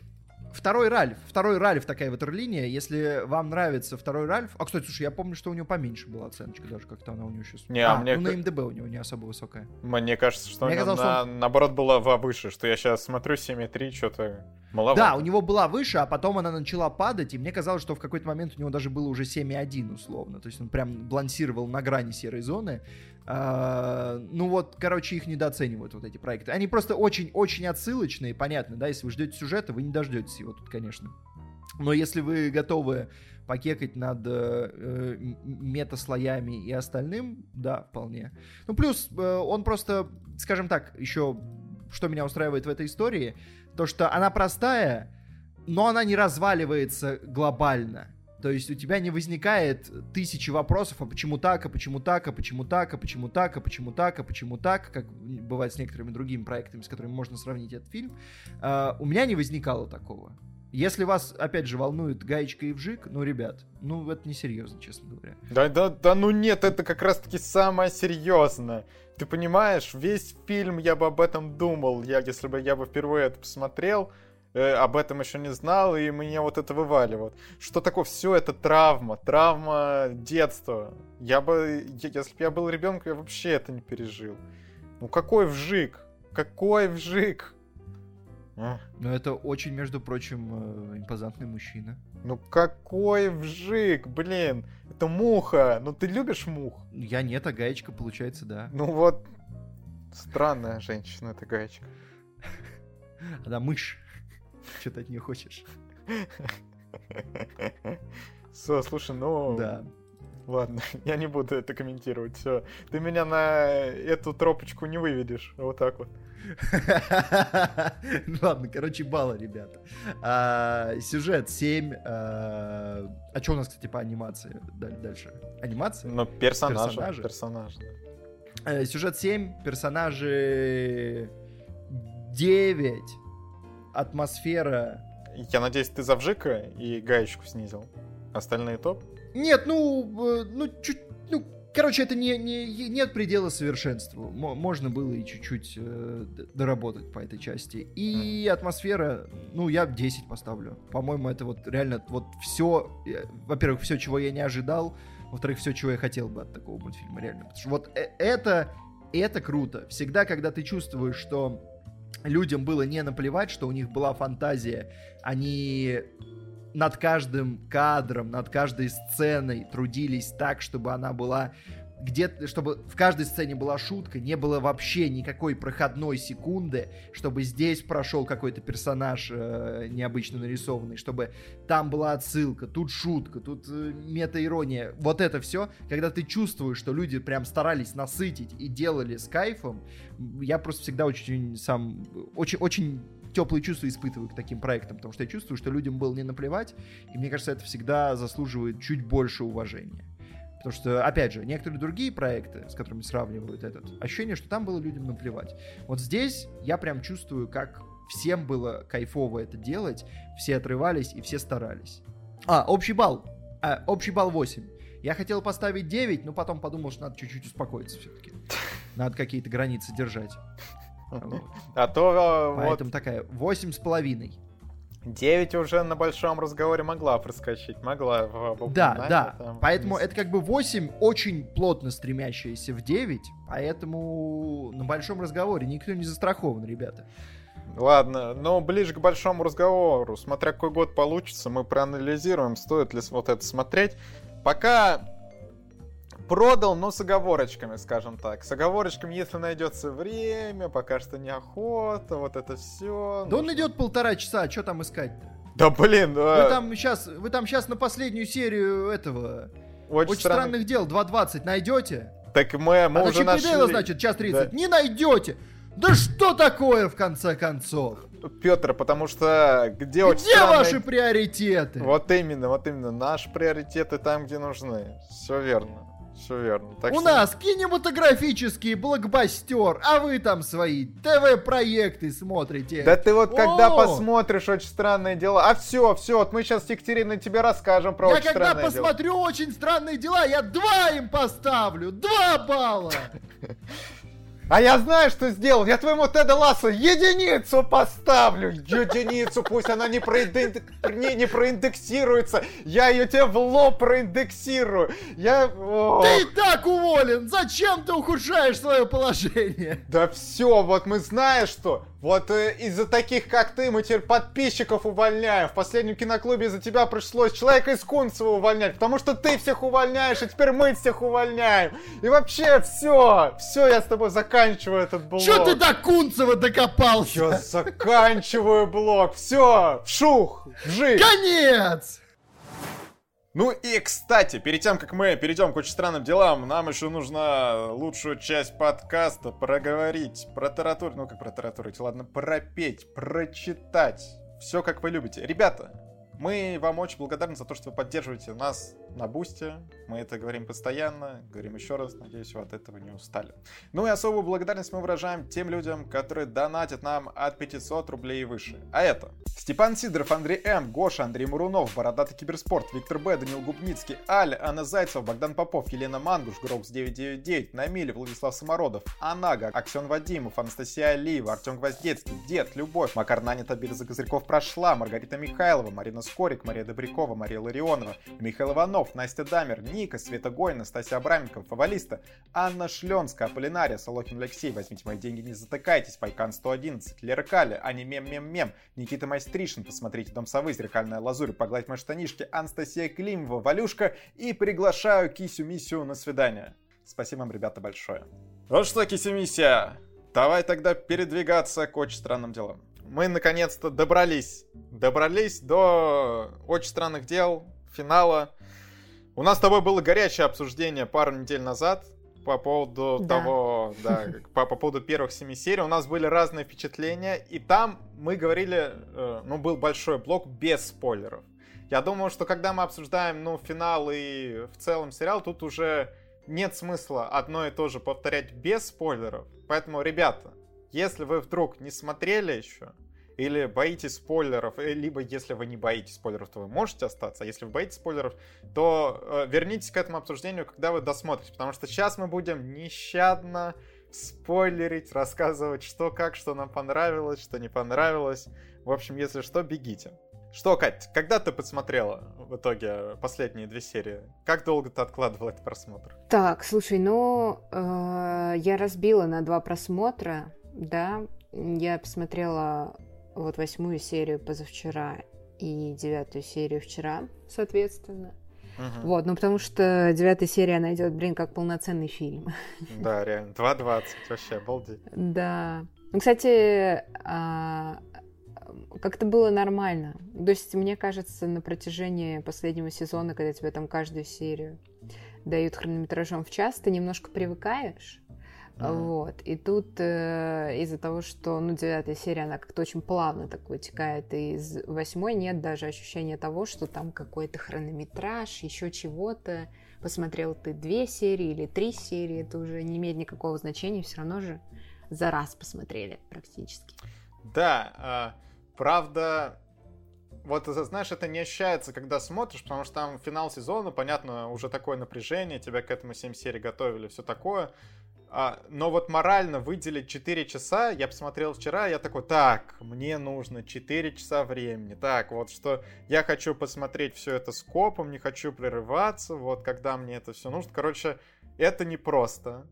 Второй Ральф. Второй Ральф такая ватерлиния. Если вам нравится второй Ральф... А, кстати, слушай, я помню, что у него поменьше была оценочка даже, как-то она у него сейчас... Не, а, мне... ну на МДБ у него не особо высокая. Мне кажется, что мне у него казалось, на... он... наоборот была выше, что я сейчас смотрю 7,3, что-то маловато. Да, у него была выше, а потом она начала падать, и мне казалось, что в какой-то момент у него даже было уже 7,1 условно. То есть он прям балансировал на грани серой зоны. А, ну вот, короче, их недооценивают вот эти проекты. Они просто очень-очень отсылочные, понятно, да, если вы ждете сюжета, вы не дождетесь его тут, конечно. Но если вы готовы покекать над э, метаслоями и остальным, да, вполне. Ну, плюс э, он просто, скажем так, еще, что меня устраивает в этой истории, то, что она простая, но она не разваливается глобально. То есть у тебя не возникает тысячи вопросов, а почему так, а почему так, а почему так, а почему так, а почему так, а почему так, как бывает с некоторыми другими проектами, с которыми можно сравнить этот фильм. Uh, у меня не возникало такого. Если вас, опять же, волнует гаечка и вжик, ну, ребят, ну, это несерьезно, честно говоря. Да, да, да, ну нет, это как раз-таки самое серьезное. Ты понимаешь, весь фильм я бы об этом думал, я, если бы я бы впервые это посмотрел, э, об этом еще не знал, и мне вот это вываливают. Что такое? Все это травма, травма детства. Я бы, если бы я был ребенком, я вообще это не пережил. Ну какой вжик? Какой вжик? А? Ну это очень, между прочим, э, импозантный мужчина. Ну какой вжик, блин, это муха. Ну ты любишь мух? Я нет, а гаечка получается, да. Ну вот, странная женщина эта гаечка. Она мышь. От нее хочешь? Все, слушай, ну... Да. Ладно, я не буду это комментировать. Все. Ты меня на эту тропочку не выведешь. Вот так вот. Ну ладно, короче, баллы, ребята. А, сюжет 7. А, а что у нас, кстати, по анимации дальше? Анимация? Ну, персонажи. Персонажи. персонажи. А, сюжет 7, персонажи 9 атмосфера... Я надеюсь, ты за вжика и гаечку снизил. Остальные топ? Нет, ну, э, ну, чуть, ну, короче, это не, не, нет предела совершенству. Можно было и чуть-чуть э, доработать по этой части. И атмосфера, ну, я 10 поставлю. По-моему, это вот реально вот все, э, во-первых, все, чего я не ожидал, во-вторых, все, чего я хотел бы от такого мультфильма, реально. Потому что вот э, это, это круто. Всегда, когда ты чувствуешь, что людям было не наплевать, что у них была фантазия. Они над каждым кадром, над каждой сценой трудились так, чтобы она была где, чтобы в каждой сцене была шутка, не было вообще никакой проходной секунды, чтобы здесь прошел какой-то персонаж э, необычно нарисованный, чтобы там была отсылка, тут шутка, тут э, мета-ирония. Вот это все, когда ты чувствуешь, что люди прям старались насытить и делали с кайфом, я просто всегда очень сам, очень, очень теплые чувства испытываю к таким проектам, потому что я чувствую, что людям было не наплевать, и мне кажется, это всегда заслуживает чуть больше уважения. Потому что, опять же, некоторые другие проекты, с которыми сравнивают этот, ощущение, что там было людям наплевать. Вот здесь я прям чувствую, как всем было кайфово это делать, все отрывались и все старались. А, общий балл. А, общий балл 8. Я хотел поставить 9, но потом подумал, что надо чуть-чуть успокоиться все-таки. Надо какие-то границы держать. А то э, Поэтому такая, восемь с половиной. 9 уже на большом разговоре могла проскочить, могла. В, да, да. Там, поэтому это как бы 8 очень плотно стремящиеся в 9, поэтому на большом разговоре никто не застрахован, ребята. Ладно, но ближе к большому разговору, смотря какой год получится, мы проанализируем, стоит ли вот это смотреть. Пока продал, но с оговорочками, скажем так. С оговорочками, если найдется время, пока что неохота, вот это все. Да ну, он идет полтора часа, а что там искать-то? Да блин, да. Вы там сейчас, вы там сейчас на последнюю серию этого Очень, Очень странных... странных дел 2.20 найдете? Так мы, мы а уже нашли. Дейла, значит, час 30. Да. Не найдете! Да что такое, в конце концов? Петр, потому что где, где странные... ваши приоритеты? Вот именно, вот именно. Наши приоритеты там, где нужны. Все верно. Все верно. Так У что... нас кинематографический блокбастер, а вы там свои ТВ-проекты смотрите. Да ты вот О! когда посмотришь «Очень странные дела», а все, все, вот мы сейчас, Екатерина, тебе расскажем про я «Очень странные дела». Я когда посмотрю «Очень странные дела», я два им поставлю, два балла. А я знаю, что сделал. Я твоему Теда Лассо единицу поставлю. Единицу, пусть она не, проинде... не, не проиндексируется. Я ее тебе в лоб проиндексирую. Я... О. Ты и так уволен. Зачем ты ухудшаешь свое положение? Да все, вот мы знаем, что вот э, из-за таких, как ты, мы теперь подписчиков увольняем. В последнем киноклубе из-за тебя пришлось человека из Кунцева увольнять, потому что ты всех увольняешь, и теперь мы всех увольняем. И вообще, все, все, я с тобой заканчиваю этот блог. Че ты до Кунцева докопался? Я заканчиваю блог, все, вшух, вжик. Конец! Ну и, кстати, перед тем, как мы перейдем к очень странным делам, нам еще нужно лучшую часть подкаста проговорить, протаратурить, ну как протаратурить, ладно, пропеть, прочитать. Все, как вы любите. Ребята, мы вам очень благодарны за то, что вы поддерживаете нас на Boosty. Мы это говорим постоянно, говорим еще раз, надеюсь, вы от этого не устали. Ну и особую благодарность мы выражаем тем людям, которые донатят нам от 500 рублей и выше. А это Степан Сидоров, Андрей М, Гоша, Андрей Мурунов, Бородатый Киберспорт, Виктор Б, Данил Губницкий, Аля, Анна Зайцева, Богдан Попов, Елена Мангуш, Грокс 999, Намиль, Владислав Самородов, Анага, Аксен Вадимов, Анастасия Алиева, Артем Гвоздецкий, Дед, Любовь, Макар Нанята, Бирза Козырьков прошла, Маргарита Михайлова, Марина Скорик, Мария Добрякова, Мария Ларионова, Михаил Иванов, Настя Дамер, Ника, Света Гой, Настасья Абраменко, Фавалиста, Анна Шленская, Полинария, Солохин Алексей, Возьмите мои деньги, не затыкайтесь, Пайкан 111, Лера Кали, Ани Мем Мем Мем, Никита Майстришин, посмотрите Дом Совы, Зеркальная Лазурь, Погладь мои штанишки, Анастасия Климова, Валюшка и приглашаю Кисю Миссию на свидание. Спасибо вам, ребята, большое. Вот что, Кисю Миссия, давай тогда передвигаться к очень странным делам мы наконец-то добрались. Добрались до очень странных дел, финала. У нас с тобой было горячее обсуждение пару недель назад по поводу да. того, да, по, по поводу первых семи серий. У нас были разные впечатления, и там мы говорили, э, ну, был большой блок без спойлеров. Я думаю, что когда мы обсуждаем, ну, финал и в целом сериал, тут уже нет смысла одно и то же повторять без спойлеров. Поэтому, ребята, если вы вдруг не смотрели еще, или боитесь спойлеров, э, либо если вы не боитесь спойлеров, то вы можете остаться, а если вы боитесь спойлеров, то э, вернитесь к этому обсуждению, когда вы досмотрите, потому что сейчас мы будем нещадно спойлерить, рассказывать, что как, что нам понравилось, что не понравилось. В общем, если что, бегите. Что, Кать, когда ты посмотрела в итоге последние две серии? Как долго ты откладывала этот просмотр? Так, слушай, ну, э, я разбила на два просмотра, да. Я посмотрела вот восьмую серию позавчера и девятую серию вчера, соответственно. Угу. Вот, ну потому что девятая серия, она идет, блин, как полноценный фильм. Да, реально, 2.20, вообще, обалдеть. Да. Ну, кстати, а, как-то было нормально. То есть, мне кажется, на протяжении последнего сезона, когда тебе там каждую серию дают хронометражом в час, ты немножко привыкаешь. Mm-hmm. Вот. И тут э, из-за того, что, ну, девятая серия, она как-то очень плавно так вытекает, и из восьмой нет даже ощущения того, что там какой-то хронометраж, еще чего-то. Посмотрел ты две серии или три серии, это уже не имеет никакого значения, все равно же за раз посмотрели практически. Да, э, правда, вот, знаешь, это не ощущается, когда смотришь, потому что там финал сезона, понятно, уже такое напряжение, тебя к этому 7 серий готовили, все такое. А, но вот морально выделить 4 часа, я посмотрел вчера, я такой, так, мне нужно 4 часа времени. Так, вот что я хочу посмотреть все это с копом, не хочу прерываться, вот когда мне это все нужно. Короче, это непросто.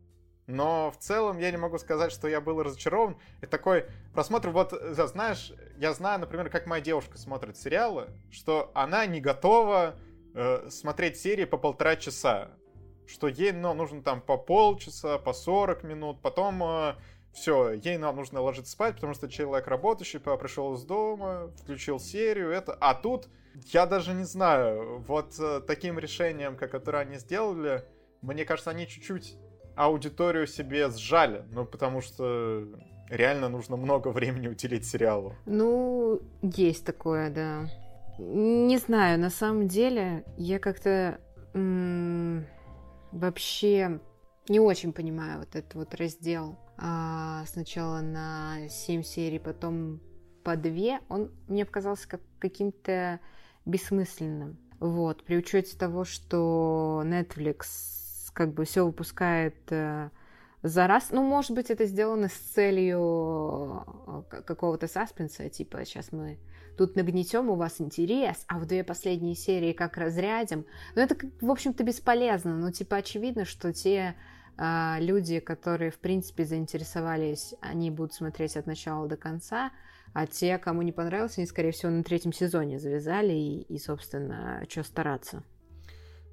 Но в целом я не могу сказать, что я был разочарован. И такой просмотр, вот, знаешь, я знаю, например, как моя девушка смотрит сериалы, что она не готова э, смотреть серии по полтора часа. Что ей ну, нужно там по полчаса, по 40 минут, потом э, все, ей нам нужно ложиться спать, потому что человек работающий пришел из дома, включил серию, это... А тут я даже не знаю, вот э, таким решением, как которое они сделали, мне кажется, они чуть-чуть аудиторию себе сжали, ну, потому что реально нужно много времени уделить сериалу. Ну, есть такое, да. Не знаю, на самом деле, я как-то вообще не очень понимаю вот этот вот раздел. А, сначала на 7 серий, потом по 2. Он мне показался как каким-то бессмысленным. Вот, при учете того, что Netflix как бы все выпускает э, за раз. Ну, может быть, это сделано с целью э, какого-то саспенса, типа сейчас мы тут нагнетем у вас интерес, а в две последние серии как разрядим. Но это, в общем-то, бесполезно. Ну, типа, очевидно, что те э, люди, которые, в принципе, заинтересовались, они будут смотреть от начала до конца, а те, кому не понравилось, они, скорее всего, на третьем сезоне завязали, и, и собственно, что стараться.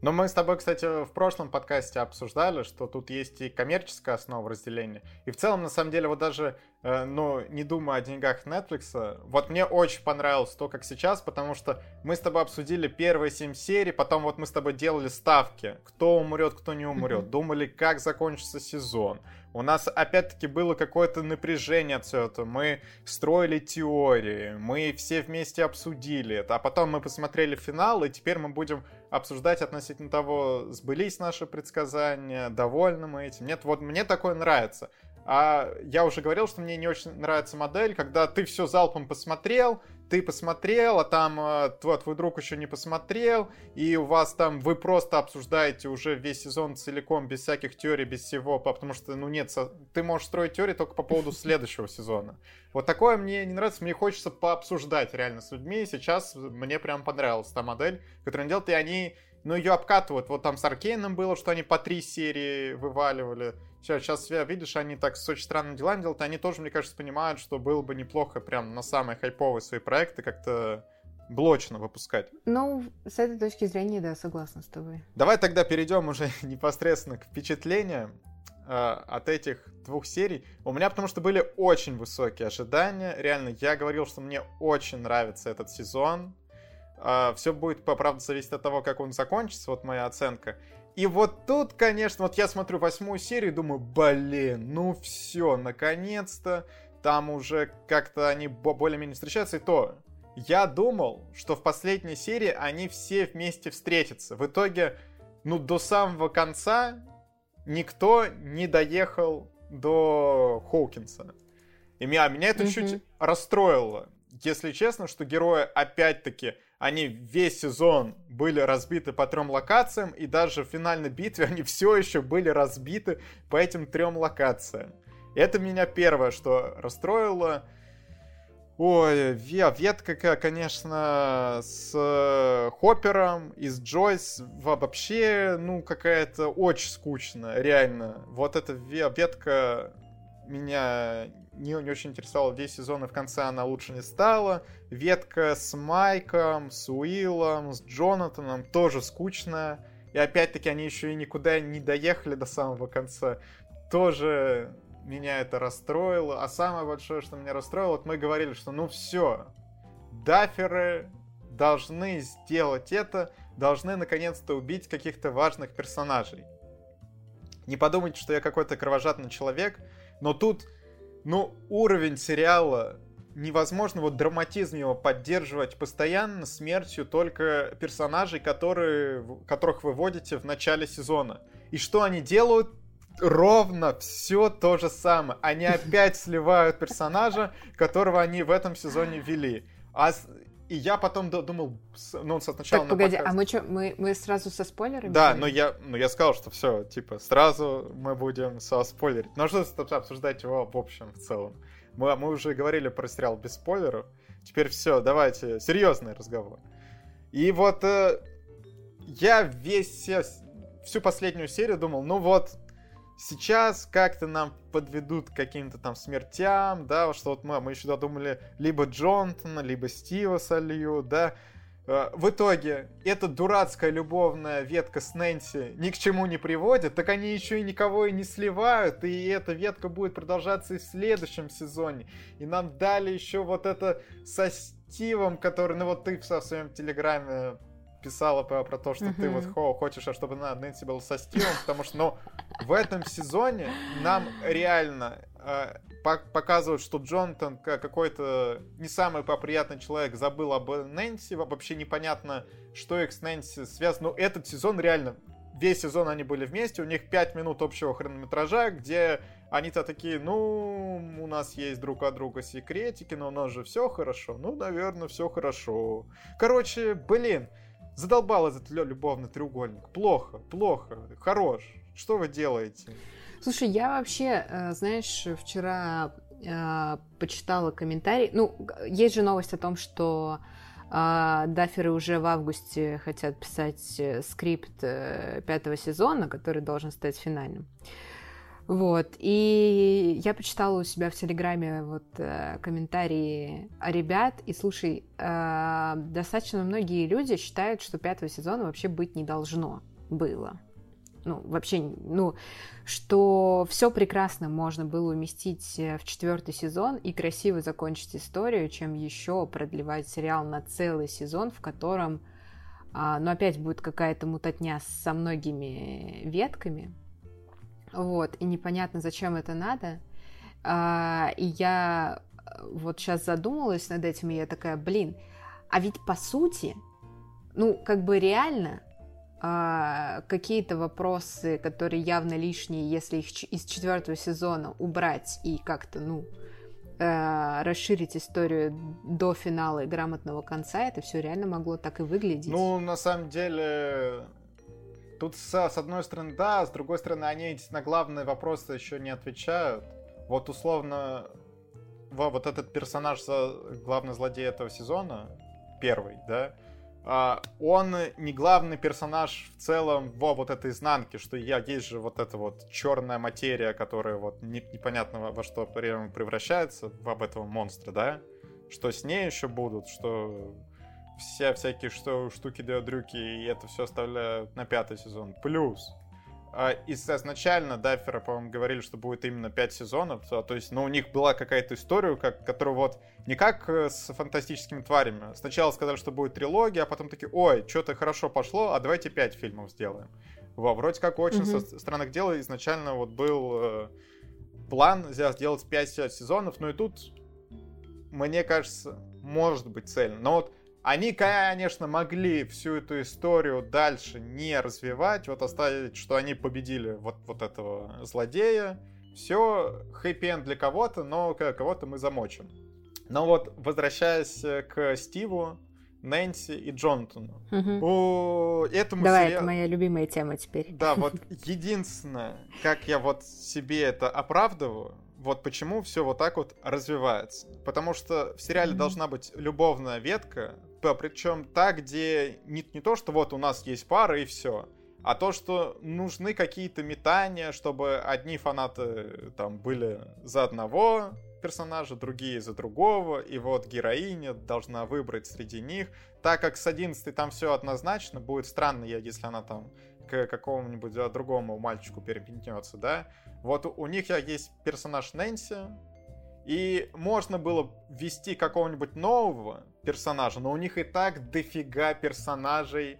Но мы с тобой, кстати, в прошлом подкасте обсуждали, что тут есть и коммерческая основа разделения. И в целом, на самом деле, вот даже, ну, не думая о деньгах Netflix, вот мне очень понравилось то, как сейчас, потому что мы с тобой обсудили первые семь серий, потом вот мы с тобой делали ставки, кто умрет, кто не умрет, думали, как закончится сезон. У нас опять-таки было какое-то напряжение от всего этого. Мы строили теории, мы все вместе обсудили это, а потом мы посмотрели финал, и теперь мы будем обсуждать относительно того, сбылись наши предсказания, довольны мы этим. Нет, вот мне такое нравится. А я уже говорил, что мне не очень нравится модель, когда ты все залпом посмотрел, ты посмотрел, а там э, твой, твой друг еще не посмотрел, и у вас там вы просто обсуждаете уже весь сезон целиком, без всяких теорий, без всего, потому что, ну нет, ты можешь строить теории только по поводу следующего сезона. Вот такое мне не нравится, мне хочется пообсуждать реально с людьми, и сейчас мне прям понравилась та модель, которую они делают, и они ну, ее обкатывают. Вот там с Аркейном было, что они по три серии вываливали. Все, сейчас, видишь, они так с очень странными делами делают. Они тоже, мне кажется, понимают, что было бы неплохо прям на самые хайповые свои проекты как-то блочно выпускать. Ну, с этой точки зрения, да, согласна с тобой. Давай тогда перейдем уже непосредственно к впечатлениям э, от этих двух серий. У меня потому что были очень высокие ожидания. Реально, я говорил, что мне очень нравится этот сезон. А, все будет, по правде, зависеть от того, как он закончится, вот моя оценка. И вот тут, конечно, вот я смотрю восьмую серию и думаю, блин, ну все, наконец-то, там уже как-то они более-менее встречаются, и то, я думал, что в последней серии они все вместе встретятся. В итоге, ну, до самого конца никто не доехал до Хоукинса. И меня, меня это mm-hmm. чуть расстроило, если честно, что герои опять-таки они весь сезон были разбиты по трем локациям, и даже в финальной битве они все еще были разбиты по этим трем локациям. Это меня первое, что расстроило. Ой, ветка, конечно, с Хоппером и с Джойс вообще, ну, какая-то очень скучная, реально. Вот эта ветка меня не, не очень интересовала весь сезон, и в конце она лучше не стала. Ветка с Майком, с Уиллом, с Джонатаном тоже скучная. И опять-таки они еще и никуда не доехали до самого конца. Тоже меня это расстроило. А самое большое, что меня расстроило, вот мы говорили, что ну все, даферы должны сделать это, должны наконец-то убить каких-то важных персонажей. Не подумайте, что я какой-то кровожадный человек, но тут, ну, уровень сериала невозможно вот драматизм его поддерживать постоянно смертью только персонажей, которые, которых вы вводите в начале сезона. И что они делают? ровно все то же самое. Они опять сливают персонажа, которого они в этом сезоне вели. А и я потом думал, ну, сначала... Так, погоди, показ... а мы что, мы, мы сразу со спойлерами? Да, но я, ну, я сказал, что все, типа, сразу мы будем со спойлерить. А что обсуждать его в общем, в целом? Мы, мы уже говорили про сериал без спойлеров. Теперь все, давайте, серьезный разговор. И вот э, я весь, всю последнюю серию думал, ну вот, Сейчас как-то нам подведут к каким-то там смертям, да, что вот мы, мы еще додумали либо Джонтона, либо Стива сольют, да. Э, в итоге эта дурацкая любовная ветка с Нэнси ни к чему не приводит, так они еще и никого и не сливают, и эта ветка будет продолжаться и в следующем сезоне. И нам дали еще вот это со Стивом, который, ну вот ты в своем телеграме писала про, про то, что mm-hmm. ты вот хо, хочешь, а чтобы на Нэнси был со Стивом, потому что, ну, в этом сезоне нам реально э, показывают, что Джонатан какой-то не самый приятный человек забыл об Нэнси, вообще непонятно, что их с Нэнси связано. Ну, этот сезон реально, весь сезон они были вместе, у них 5 минут общего хронометража, где они-то такие, ну, у нас есть друг от друга секретики, но у нас же все хорошо. Ну, наверное, все хорошо. Короче, блин, Задолбал этот любовный треугольник. Плохо, плохо, хорош. Что вы делаете? Слушай, я вообще, э, знаешь, вчера э, почитала комментарий. Ну, есть же новость о том, что э, даферы уже в августе хотят писать скрипт пятого сезона, который должен стать финальным. Вот, и я почитала у себя в Телеграме вот э, комментарии ребят, и слушай, э, достаточно многие люди считают, что пятого сезона вообще быть не должно было. Ну, вообще, ну, что все прекрасно можно было уместить э, в четвертый сезон и красиво закончить историю, чем еще продлевать сериал на целый сезон, в котором, э, ну, опять будет какая-то мутатня со многими ветками, вот, и непонятно, зачем это надо. А, и я э, вот сейчас задумалась над этим, и я такая, блин, а ведь по сути, ну, как бы реально а, какие-то вопросы, которые явно лишние, если их из четвертого сезона убрать и как-то, ну, а, расширить историю до финала и грамотного конца, это все реально могло так и выглядеть. Ну, на самом деле, Тут с, с одной стороны да, с другой стороны они на главные вопросы еще не отвечают. Вот условно, во, вот этот персонаж, главный злодей этого сезона, первый, да, а, он не главный персонаж в целом во вот этой изнанке, что я есть же вот эта вот черная материя, которая вот не, непонятно во что превращается, в об этого монстра, да? Что с ней еще будут, что все всякие что, штуки дрюки и это все оставляют на пятый сезон. Плюс, а, изначально Даффера, по-моему, говорили, что будет именно 5 сезонов, то, то есть, ну, у них была какая-то история, как, которая вот не как э, с фантастическими тварями. Сначала сказали, что будет трилогия, а потом такие, ой, что-то хорошо пошло, а давайте 5 фильмов сделаем. Во, вроде как очень mm-hmm. со странных дел изначально вот был э, план сделать 5 сезонов, но и тут, мне кажется, может быть цельно. Но вот они, конечно, могли всю эту историю дальше не развивать, вот оставить, что они победили вот, вот этого злодея. Все, хэппи-энд для кого-то, но кого-то мы замочим. Но вот, возвращаясь к Стиву, Нэнси и Джонатану. Угу. По этому Давай, сериалу... это моя любимая тема теперь. Да, вот единственное, как я вот себе это оправдываю, вот почему все вот так вот развивается. Потому что в сериале mm-hmm. должна быть любовная ветка, причем та, где не, не то, что вот у нас есть пара и все, а то, что нужны какие-то метания, чтобы одни фанаты там были за одного персонажа, другие за другого, и вот героиня должна выбрать среди них. Так как с 11 там все однозначно, будет странно, если она там к какому-нибудь другому мальчику переметнется, да. Вот у них есть персонаж Нэнси, и можно было ввести какого-нибудь нового персонажа, но у них и так дофига персонажей,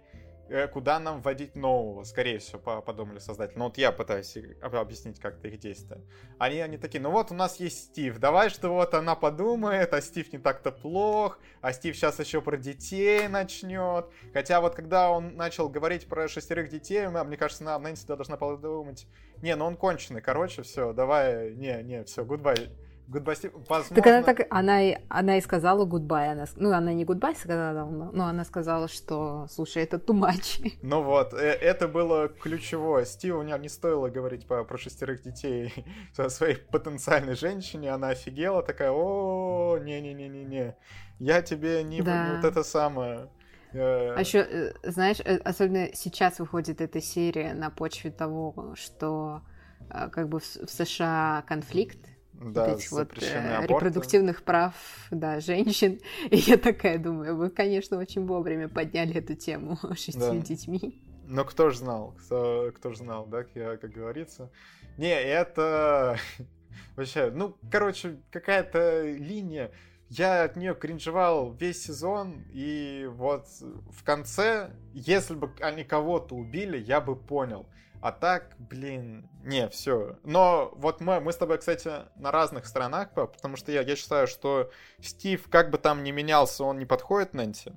Э, куда нам вводить нового, скорее всего, подумали создатели. Ну вот я пытаюсь объяснить как-то их действия. Они, они такие, ну вот у нас есть Стив, давай что вот она подумает, а Стив не так-то плох, а Стив сейчас еще про детей начнет. Хотя вот когда он начал говорить про шестерых детей, мне кажется, на Нэнси должна подумать, не, ну он конченый, короче, все, давай, не, не, все, гудбай Goodbye, Steve. Возможно... Так она, так, она, и, она и сказала goodbye. Она, ну, она не goodbye сказала, но она сказала, что, слушай, это too much. Ну вот, э, это было ключевое. Стиву не, не стоило говорить по, про шестерых детей своей потенциальной женщине. Она офигела, такая, о, не-не-не-не-не. Я тебе не, да. вот это самое... Э, а еще, э, знаешь, особенно сейчас выходит эта серия на почве того, что как бы в США конфликт, да, вот этих вот э, репродуктивных прав да, женщин. И я такая думаю, вы, конечно, очень вовремя подняли эту тему шестью да. детьми. Но кто ж знал, кто, кто ж знал, да, как, как говорится. Не, это вообще, ну, короче, какая-то линия. Я от нее кринжевал весь сезон, и вот в конце, если бы они кого-то убили, я бы понял. А так, блин, не, все. Но вот мы, мы с тобой, кстати, на разных сторонах, потому что я, я считаю, что Стив, как бы там ни менялся, он не подходит Нэнси.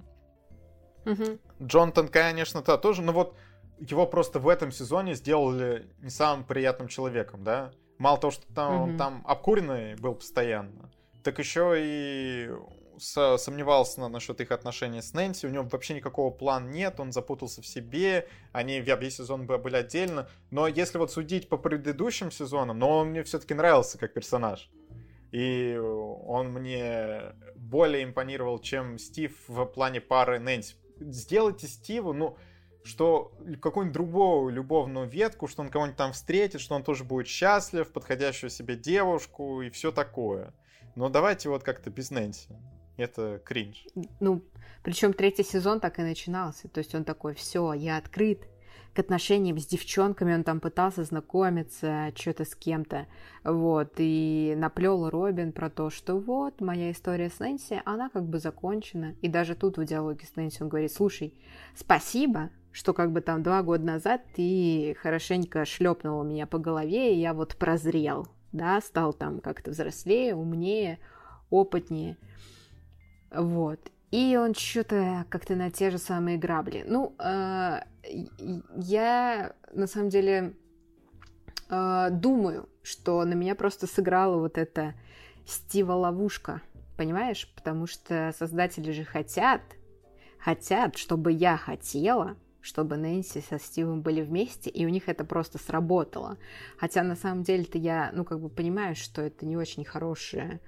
Угу. Джонатан, конечно, то тоже, но вот его просто в этом сезоне сделали не самым приятным человеком, да? Мало того, что там, угу. он там обкуренный был постоянно, так еще и сомневался на, насчет их отношений с Нэнси, у него вообще никакого плана нет, он запутался в себе, они весь сезон были отдельно, но если вот судить по предыдущим сезонам, но он мне все-таки нравился как персонаж. И он мне более импонировал, чем Стив в плане пары Нэнси. Сделайте Стиву, ну, что какую-нибудь другую любовную ветку, что он кого-нибудь там встретит, что он тоже будет счастлив, подходящую себе девушку и все такое. Но давайте вот как-то без Нэнси это кринж. Ну, причем третий сезон так и начинался. То есть он такой, все, я открыт к отношениям с девчонками, он там пытался знакомиться что-то с кем-то, вот, и наплел Робин про то, что вот, моя история с Нэнси, она как бы закончена, и даже тут в диалоге с Нэнси он говорит, слушай, спасибо, что как бы там два года назад ты хорошенько шлепнула меня по голове, и я вот прозрел, да, стал там как-то взрослее, умнее, опытнее, вот. И он что-то как-то на те же самые грабли. Ну, э, я на самом деле э, думаю, что на меня просто сыграла вот эта Стива-ловушка, понимаешь? Потому что создатели же хотят, хотят, чтобы я хотела, чтобы Нэнси со Стивом были вместе, и у них это просто сработало. Хотя на самом деле-то я, ну, как бы понимаю, что это не очень хорошая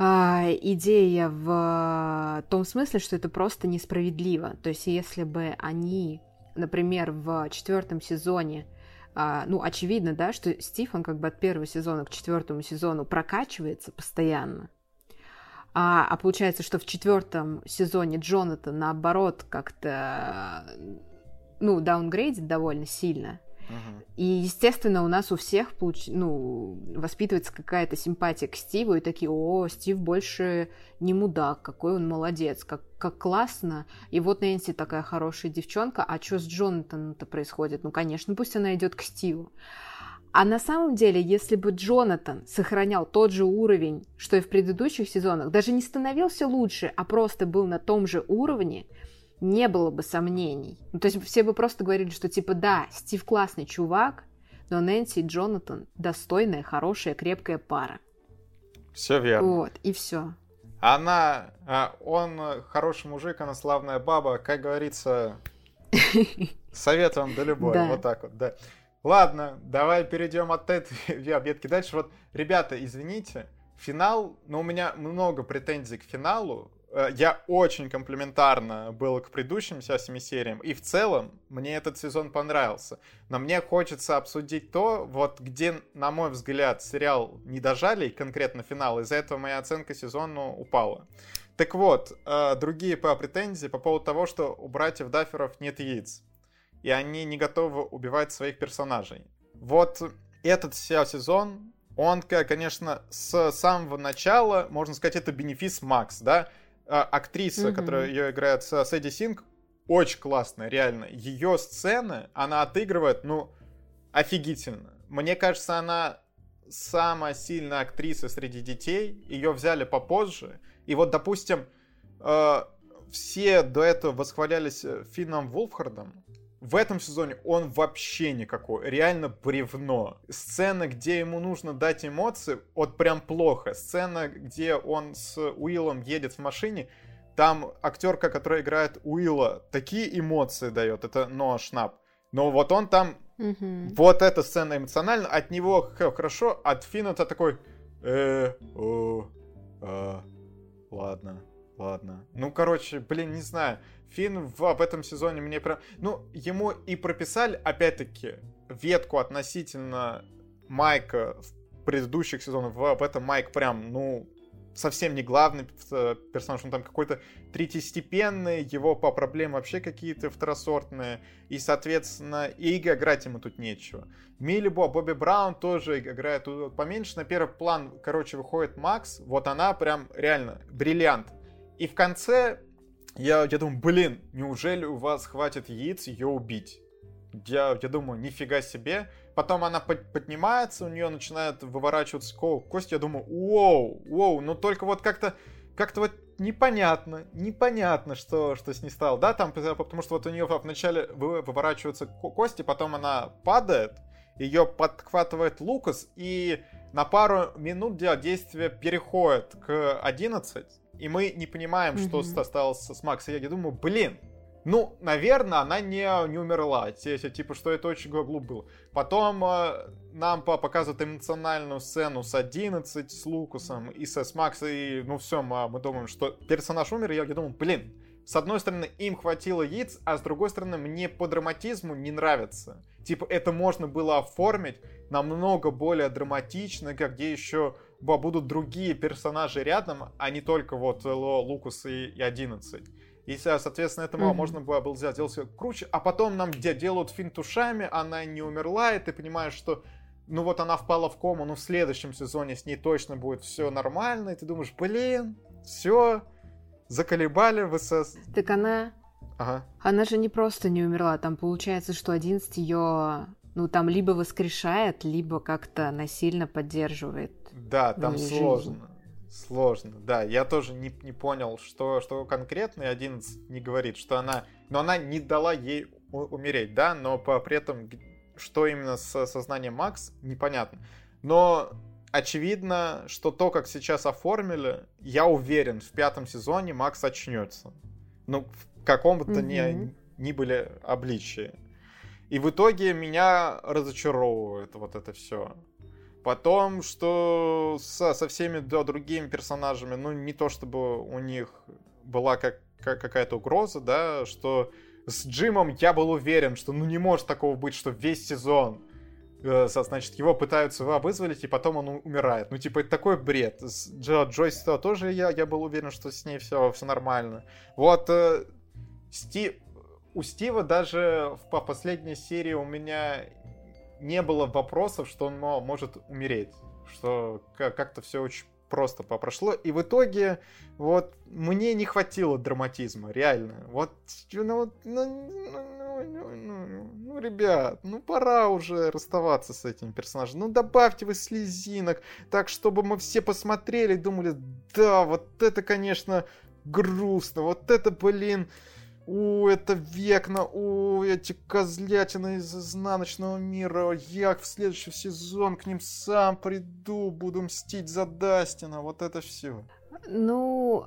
идея в том смысле, что это просто несправедливо. То есть, если бы они, например, в четвертом сезоне а, ну, очевидно, да, что Стив, он как бы от первого сезона к четвертому сезону прокачивается постоянно. А, а получается, что в четвертом сезоне Джонатан, наоборот, как-то, ну, даунгрейдит довольно сильно. И, естественно, у нас у всех получ... ну, воспитывается какая-то симпатия к Стиву, и такие, о, Стив больше не мудак, какой он молодец, как, как классно. И вот Нэнси такая хорошая девчонка, а что с Джонатаном-то происходит? Ну, конечно, пусть она идет к Стиву. А на самом деле, если бы Джонатан сохранял тот же уровень, что и в предыдущих сезонах, даже не становился лучше, а просто был на том же уровне, не было бы сомнений. Ну, то есть все бы просто говорили, что типа да, Стив классный чувак, но Нэнси и Джонатан достойная, хорошая, крепкая пара. Все верно. Вот, и все. Она, а, он хороший мужик, она славная баба, как говорится, советуем до любой, да. вот так вот, да. Ладно, давай перейдем от этой объедки дальше. Вот, ребята, извините, финал, но у меня много претензий к финалу, я очень комплиментарно был к предыдущим семи сериям, и в целом мне этот сезон понравился. Но мне хочется обсудить то, вот где, на мой взгляд, сериал не дожали, конкретно финал, из-за этого моя оценка сезону упала. Так вот, э, другие по претензии по поводу того, что у братьев Дафферов нет яиц, и они не готовы убивать своих персонажей. Вот этот сезон он, конечно, с самого начала, можно сказать, это бенефис Макс, да? А, актриса, mm-hmm. которая ее играет, Сэдди Синг, очень классная, реально. Ее сцены она отыгрывает, ну, офигительно. Мне кажется, она самая сильная актриса среди детей. Ее взяли попозже. И вот, допустим, э, все до этого восхвалялись э, Финном Вулфхардом. В этом сезоне он вообще никакой, реально бревно. Сцена, где ему нужно дать эмоции, вот прям плохо. Сцена, где он с Уиллом едет в машине, там актерка, которая играет Уилла, такие эмоции дает, это Ноа Шнап. Но вот он там, mm вот эта сцена эмоциональна, от него хорошо, от Финна то такой, э, о, а, ладно, ладно. Ну, короче, блин, не знаю. Финн в, об этом сезоне мне прям... Ну, ему и прописали, опять-таки, ветку относительно Майка в предыдущих сезонах. В, об этом Майк прям, ну, совсем не главный э, персонаж, он там какой-то третьестепенный, его по проблемам вообще какие-то второсортные, и, соответственно, и играть ему тут нечего. Милибо, Бобби Браун тоже играет тут поменьше, на первый план, короче, выходит Макс, вот она прям реально бриллиант. И в конце я, я думаю, блин, неужели у вас хватит яиц ее убить? Я, я думаю, нифига себе. Потом она под, поднимается, у нее начинает выворачиваться кость. Я думаю, воу, воу, но только вот как-то как-то вот непонятно, непонятно, что, что с ней стало, да, там, потому что вот у нее вначале выворачиваются кости, потом она падает, ее подхватывает Лукас, и на пару минут действие переходит к 11, и мы не понимаем, mm-hmm. что стало с, с Макс. И я думаю, блин, ну, наверное, она не, не умерла. Типа, что это очень глупо было. Потом э, нам показывают эмоциональную сцену с 11, с Лукасом и с, с Макс. И, ну, все, мы, мы думаем, что персонаж умер. И я, я думаю, блин, с одной стороны, им хватило яиц, а с другой стороны, мне по драматизму не нравится. Типа, это можно было оформить намного более драматично, где еще будут другие персонажи рядом, а не только вот Лукас и, и 11. И, соответственно, этому mm-hmm. можно было, было сделать, сделать круче. А потом нам где делают финт ушами, она не умерла, и ты понимаешь, что ну вот она впала в кому, ну в следующем сезоне с ней точно будет все нормально, и ты думаешь, блин, все, заколебали в СС. Так она... Ага. Она же не просто не умерла, там получается, что 11 ее, ну там либо воскрешает, либо как-то насильно поддерживает. Да, там сложно. Жизнь. Сложно, да. Я тоже не, не понял, что, что конкретно, и 11 не говорит, что она... Но она не дала ей умереть, да, но по, при этом, что именно с сознанием Макс, непонятно. Но очевидно, что то, как сейчас оформили, я уверен, в пятом сезоне Макс очнется. Ну, в каком-то mm-hmm. ни, ни были обличии. И в итоге меня разочаровывает вот это все. Потом, что со, со всеми да, другими персонажами, ну, не то чтобы у них была как, как, какая-то угроза, да, что с Джимом я был уверен, что ну не может такого быть, что весь сезон э, значит, его пытаются вызволить, и потом он умирает. Ну, типа, это такой бред. С Джо, Джойс тоже я, я был уверен, что с ней все, все нормально. Вот э, Стив... у Стива даже в последней серии у меня не было вопросов, что он может умереть. Что как-то все очень просто прошло. И в итоге, вот, мне не хватило драматизма, реально. Вот, ну, ну, ну, ну, ну, ну, ребят, ну пора уже расставаться с этим персонажем. Ну добавьте вы слезинок, так, чтобы мы все посмотрели и думали, да, вот это, конечно, грустно, вот это, блин, у, это Векна, у, эти козлятины из изнаночного мира. Я в следующий сезон к ним сам приду, буду мстить за Дастина. Вот это все. Ну,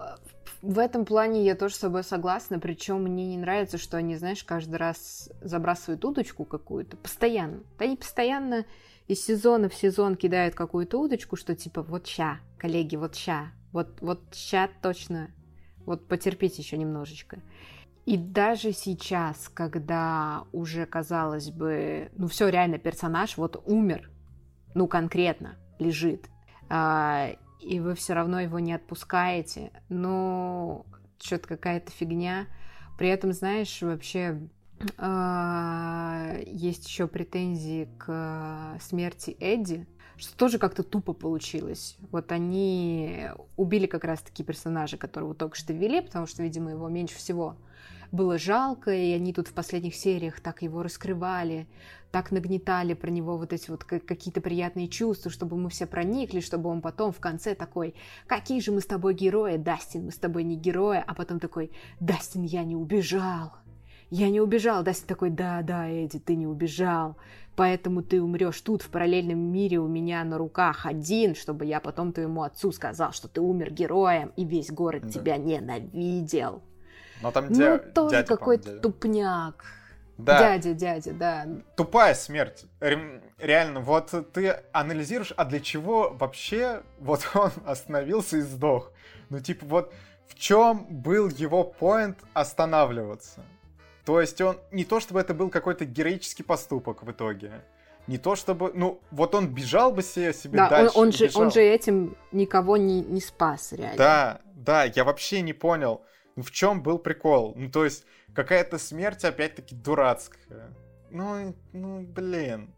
в этом плане я тоже с тобой согласна, причем мне не нравится, что они, знаешь, каждый раз забрасывают удочку какую-то, постоянно. Они постоянно из сезона в сезон кидают какую-то удочку, что типа вот ща, коллеги, вот ща, вот, вот ща точно Вот потерпите еще немножечко. И даже сейчас, когда уже, казалось бы, ну все, реально, персонаж вот умер, ну конкретно лежит, а, и вы все равно его не отпускаете, ну, что-то какая-то фигня. При этом, знаешь, вообще а, есть еще претензии к смерти Эдди, что тоже как-то тупо получилось. Вот они убили как раз-таки персонажа, которого только что ввели, потому что, видимо, его меньше всего было жалко, и они тут в последних сериях так его раскрывали, так нагнетали про него вот эти вот какие-то приятные чувства, чтобы мы все проникли, чтобы он потом в конце такой, какие же мы с тобой герои, Дастин, мы с тобой не герои, а потом такой, Дастин, я не убежал. Я не убежал. Дастин такой, да, да, Эдди, ты не убежал. Поэтому ты умрешь тут, в параллельном мире, у меня на руках один, чтобы я потом твоему отцу сказал, что ты умер героем, и весь город да. тебя ненавидел. Но там дя... ну, тоже какой-то тупняк. Да. Дядя, дядя, да. Тупая смерть. Реально, вот ты анализируешь, а для чего вообще вот он остановился и сдох? Ну, типа, вот в чем был его поинт останавливаться? То есть он не то чтобы это был какой-то героический поступок в итоге, не то чтобы, ну, вот он бежал бы себе, себе да, дальше. Он, он, же, он же этим никого не, не спас, реально. Да, да, я вообще не понял. Ну в чем был прикол? Ну то есть какая-то смерть опять-таки дурацкая. Ну, ну блин.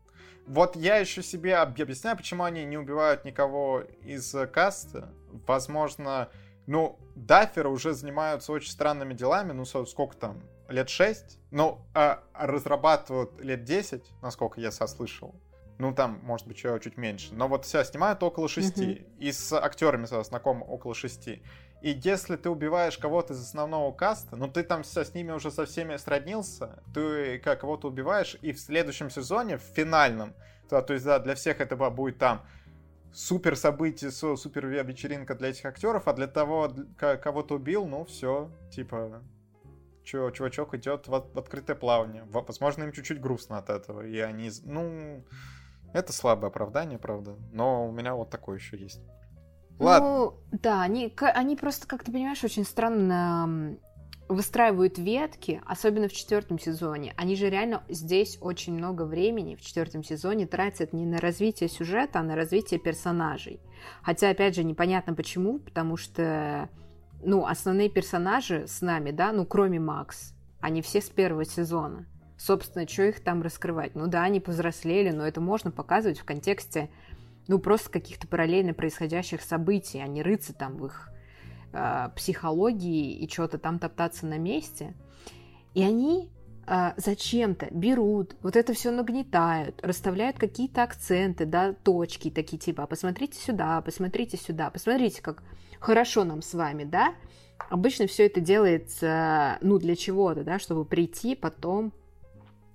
Вот я еще себе объясняю, почему они не убивают никого из каста. Возможно, ну, даферы уже занимаются очень странными делами, ну, сколько там, лет 6? Ну, а разрабатывают лет 10, насколько я сослышал. Ну, там, может быть, чуть меньше. Но вот все снимают около 6. Mm-hmm. И с актерами знакомы около 6. И если ты убиваешь кого-то из основного каста, ну ты там со, с ними уже со всеми сроднился, ты как кого-то убиваешь, и в следующем сезоне, в финальном, то, то есть да, для всех это будет там супер событие, супер вечеринка для этих актеров, а для того, кого то убил, ну все, типа, чувачок идет в, открытое плавание. Возможно, им чуть-чуть грустно от этого, и они, ну, это слабое оправдание, правда, но у меня вот такое еще есть. Ладно. Ну, да, они, они просто, как ты понимаешь, очень странно выстраивают ветки, особенно в четвертом сезоне. Они же реально здесь очень много времени в четвертом сезоне тратят не на развитие сюжета, а на развитие персонажей. Хотя, опять же, непонятно почему, потому что, ну, основные персонажи с нами, да, ну, кроме Макс, они все с первого сезона. Собственно, что их там раскрывать? Ну да, они повзрослели, но это можно показывать в контексте ну, просто каких-то параллельно происходящих событий, а не рыться там в их э, психологии и что-то там топтаться на месте. И они э, зачем-то берут, вот это все нагнетают, расставляют какие-то акценты, да, точки такие типа, «А посмотрите сюда, посмотрите сюда, посмотрите, как хорошо нам с вами, да. Обычно все это делается, ну, для чего-то, да, чтобы прийти потом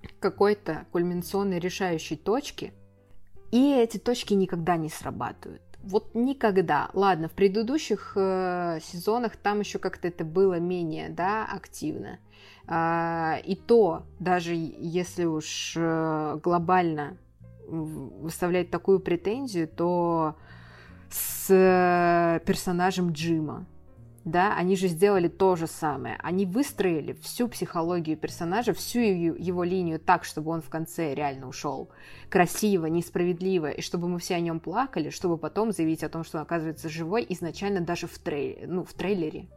к какой-то кульминационной решающей точке – и эти точки никогда не срабатывают. Вот никогда. Ладно, в предыдущих э, сезонах там еще как-то это было менее, да, активно. Э, и то, даже если уж э, глобально выставлять такую претензию, то с э, персонажем Джима да, они же сделали то же самое. Они выстроили всю психологию персонажа, всю его линию так, чтобы он в конце реально ушел красиво, несправедливо, и чтобы мы все о нем плакали, чтобы потом заявить о том, что он оказывается живой изначально даже в, трей... ну, в трейлере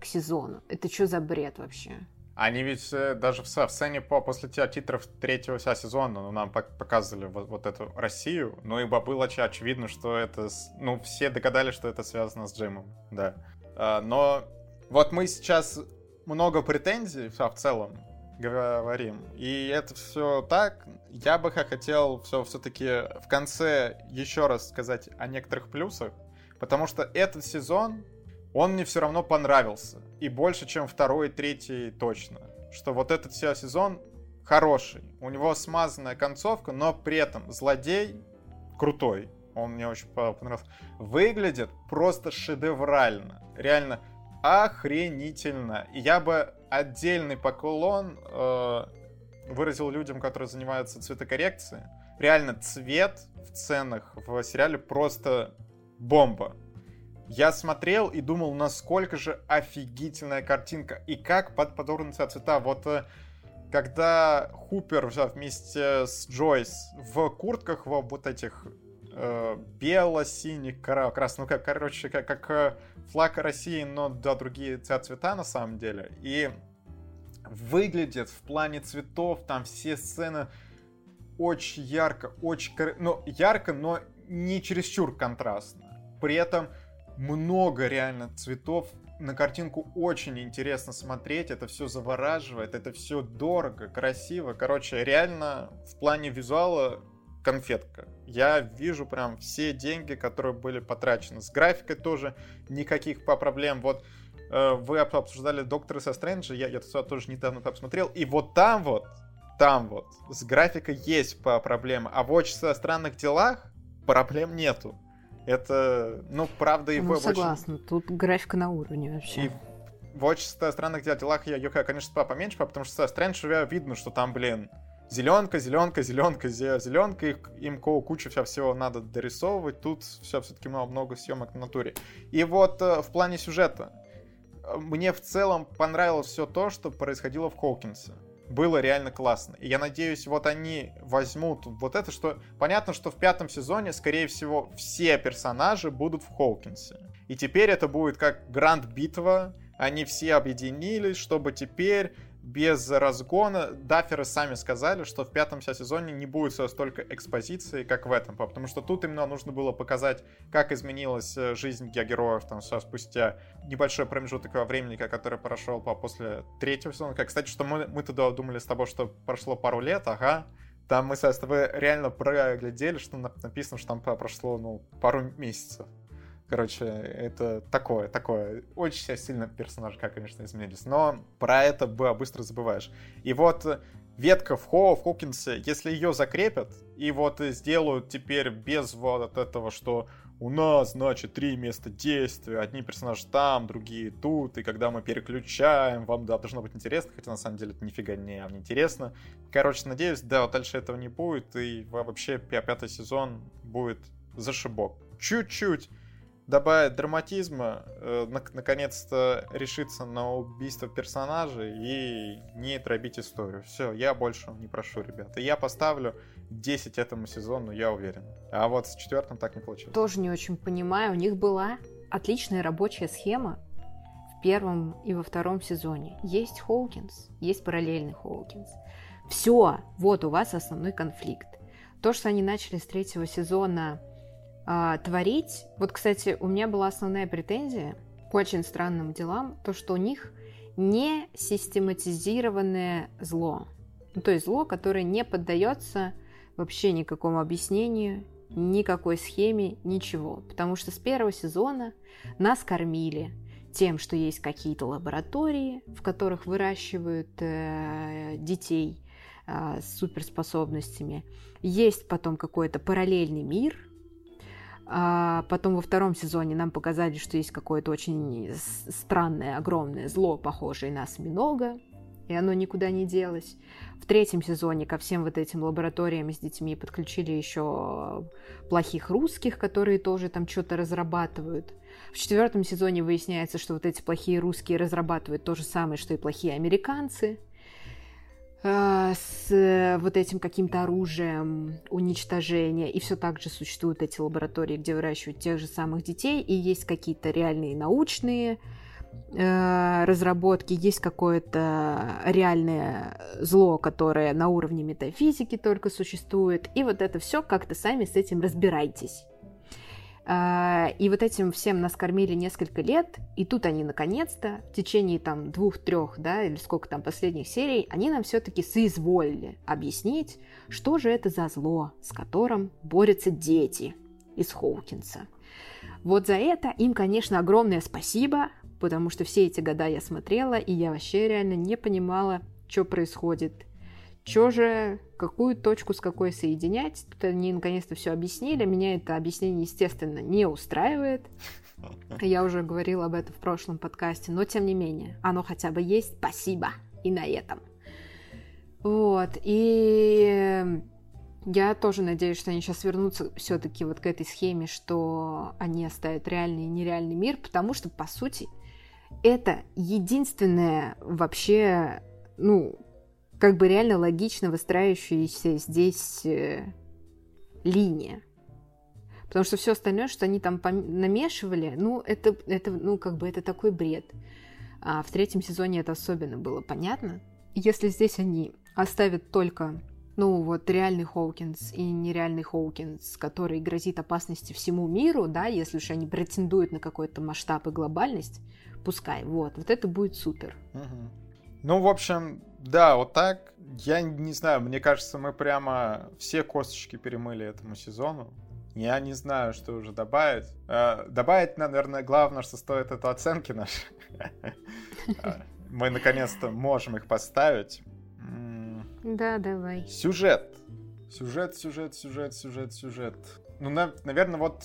к сезону. Это что за бред вообще? Они ведь э, даже в, в сцене по, после титров третьего сезона ну, нам показывали вот, вот эту Россию, но ибо было очевидно, что это... Ну, все догадались, что это связано с Джимом, да. А, но вот мы сейчас много претензий в целом говорим. И это все так. Я бы хотел все все-таки в конце еще раз сказать о некоторых плюсах. Потому что этот сезон, он мне все равно понравился. И больше, чем второй и третий точно. Что вот этот все сезон хороший. У него смазанная концовка, но при этом злодей крутой он мне очень понравился. Выглядит просто шедеврально. Реально охренительно. И я бы отдельный поклон э, выразил людям, которые занимаются цветокоррекцией. Реально, цвет в ценах в сериале просто бомба. Я смотрел и думал, насколько же офигительная картинка. И как под подобраны цвета. Вот э, когда Хупер вместе с Джойс в куртках в вот этих э, бело-синих, красных, ну как, короче, как, как э, флаг России, но да, другие цвета на самом деле. И выглядит в плане цветов, там все сцены очень ярко, очень, ну, ярко, но не чересчур контрастно. При этом много реально цветов, на картинку очень интересно смотреть, это все завораживает, это все дорого, красиво. Короче, реально в плане визуала конфетка. Я вижу прям все деньги, которые были потрачены. С графикой тоже никаких проблем. Вот э, вы обсуждали Доктора со Стрэнджа, я, я тоже недавно посмотрел, и вот там вот, там вот, с графикой есть проблемы, а в очень странных делах проблем нету. Это, ну, правда, и ну, согласна, очень... тут графика на уровне вообще. И в очень странных делах я ее, конечно, поменьше, потому что Стрэндж видно, что там, блин, зеленка, зеленка, зеленка, зеленка, их, им кучу вся всего надо дорисовывать, тут все все-таки много, много съемок на натуре. И вот э, в плане сюжета, мне в целом понравилось все то, что происходило в Хоукинсе было реально классно. И я надеюсь, вот они возьмут вот это, что... Понятно, что в пятом сезоне, скорее всего, все персонажи будут в Хоукинсе. И теперь это будет как Гранд-битва, они все объединились, чтобы теперь без разгона. Дафферы сами сказали, что в пятом сезоне не будет столько экспозиции, как в этом, потому что тут именно нужно было показать, как изменилась э, жизнь героев там спустя небольшой промежуток времени, который прошел по после третьего сезона. Как, кстати, что мы, мы тогда думали с тобой, что прошло пару лет, ага, там мы с тобой реально проглядели, что написано, что там прошло, ну, пару месяцев. Короче, это такое, такое. Очень сильно персонажи, как, конечно, изменились. Но про это быстро забываешь. И вот ветка в Хоу, в Хокинсе, если ее закрепят, и вот сделают теперь без вот этого, что у нас, значит, три места действия, одни персонажи там, другие тут, и когда мы переключаем, вам да, должно быть интересно, хотя на самом деле это нифига не интересно. Короче, надеюсь, да, вот дальше этого не будет, и вообще пятый сезон будет зашибок. Чуть-чуть добавить драматизма, э, наконец-то решиться на убийство персонажей и не дробить историю. Все, я больше не прошу, ребята. Я поставлю 10 этому сезону, я уверен. А вот с четвертым так не получилось. Тоже не очень понимаю. У них была отличная рабочая схема в первом и во втором сезоне. Есть Хоукинс, есть параллельный Хоукинс. Все, вот у вас основной конфликт. То, что они начали с третьего сезона а, творить. Вот, кстати, у меня была основная претензия к очень странным делам, то, что у них не систематизированное зло. Ну, то есть зло, которое не поддается вообще никакому объяснению, никакой схеме, ничего. Потому что с первого сезона нас кормили тем, что есть какие-то лаборатории, в которых выращивают э, детей э, с суперспособностями. Есть потом какой-то параллельный мир, а потом во втором сезоне нам показали, что есть какое-то очень странное, огромное зло, похожее на осьминога, и оно никуда не делось. В третьем сезоне ко всем вот этим лабораториям с детьми подключили еще плохих русских, которые тоже там что-то разрабатывают. В четвертом сезоне выясняется, что вот эти плохие русские разрабатывают то же самое, что и плохие американцы. Э, с э, вот этим каким-то оружием уничтожения. И все так же существуют эти лаборатории, где выращивают тех же самых детей, и есть какие-то реальные научные э, разработки, есть какое-то реальное зло, которое на уровне метафизики только существует. И вот это все как-то сами с этим разбирайтесь. А, и вот этим всем нас кормили несколько лет, и тут они наконец-то в течение там двух-трех, да, или сколько там последних серий, они нам все-таки соизволили объяснить, что же это за зло, с которым борются дети из Хоукинса. Вот за это им, конечно, огромное спасибо, потому что все эти года я смотрела, и я вообще реально не понимала, что происходит. Что же, какую точку с какой соединять? Тут они наконец-то все объяснили. Меня это объяснение, естественно, не устраивает. Я уже говорила об этом в прошлом подкасте, но тем не менее, оно хотя бы есть. Спасибо. И на этом. Вот. И Я тоже надеюсь, что они сейчас вернутся все-таки вот к этой схеме, что они оставят реальный и нереальный мир, потому что, по сути, это единственная вообще, ну, как бы реально логично выстраивающаяся здесь э, линия. Потому что все остальное, что они там намешивали, ну, это, это, ну, как бы это такой бред. А в третьем сезоне это особенно было понятно. Если здесь они оставят только, ну, вот реальный Хоукинс и нереальный Хоукинс, который грозит опасности всему миру, да, если уж они претендуют на какой-то масштаб и глобальность, пускай, вот, вот это будет супер. Угу. Ну, в общем, да, вот так. Я не знаю, мне кажется, мы прямо все косточки перемыли этому сезону. Я не знаю, что уже добавить. Э, добавить, наверное, главное, что стоит это оценки наши. Мы наконец-то можем их поставить. Да, давай. Сюжет. Сюжет, сюжет, сюжет, сюжет, сюжет. Ну, на, наверное, вот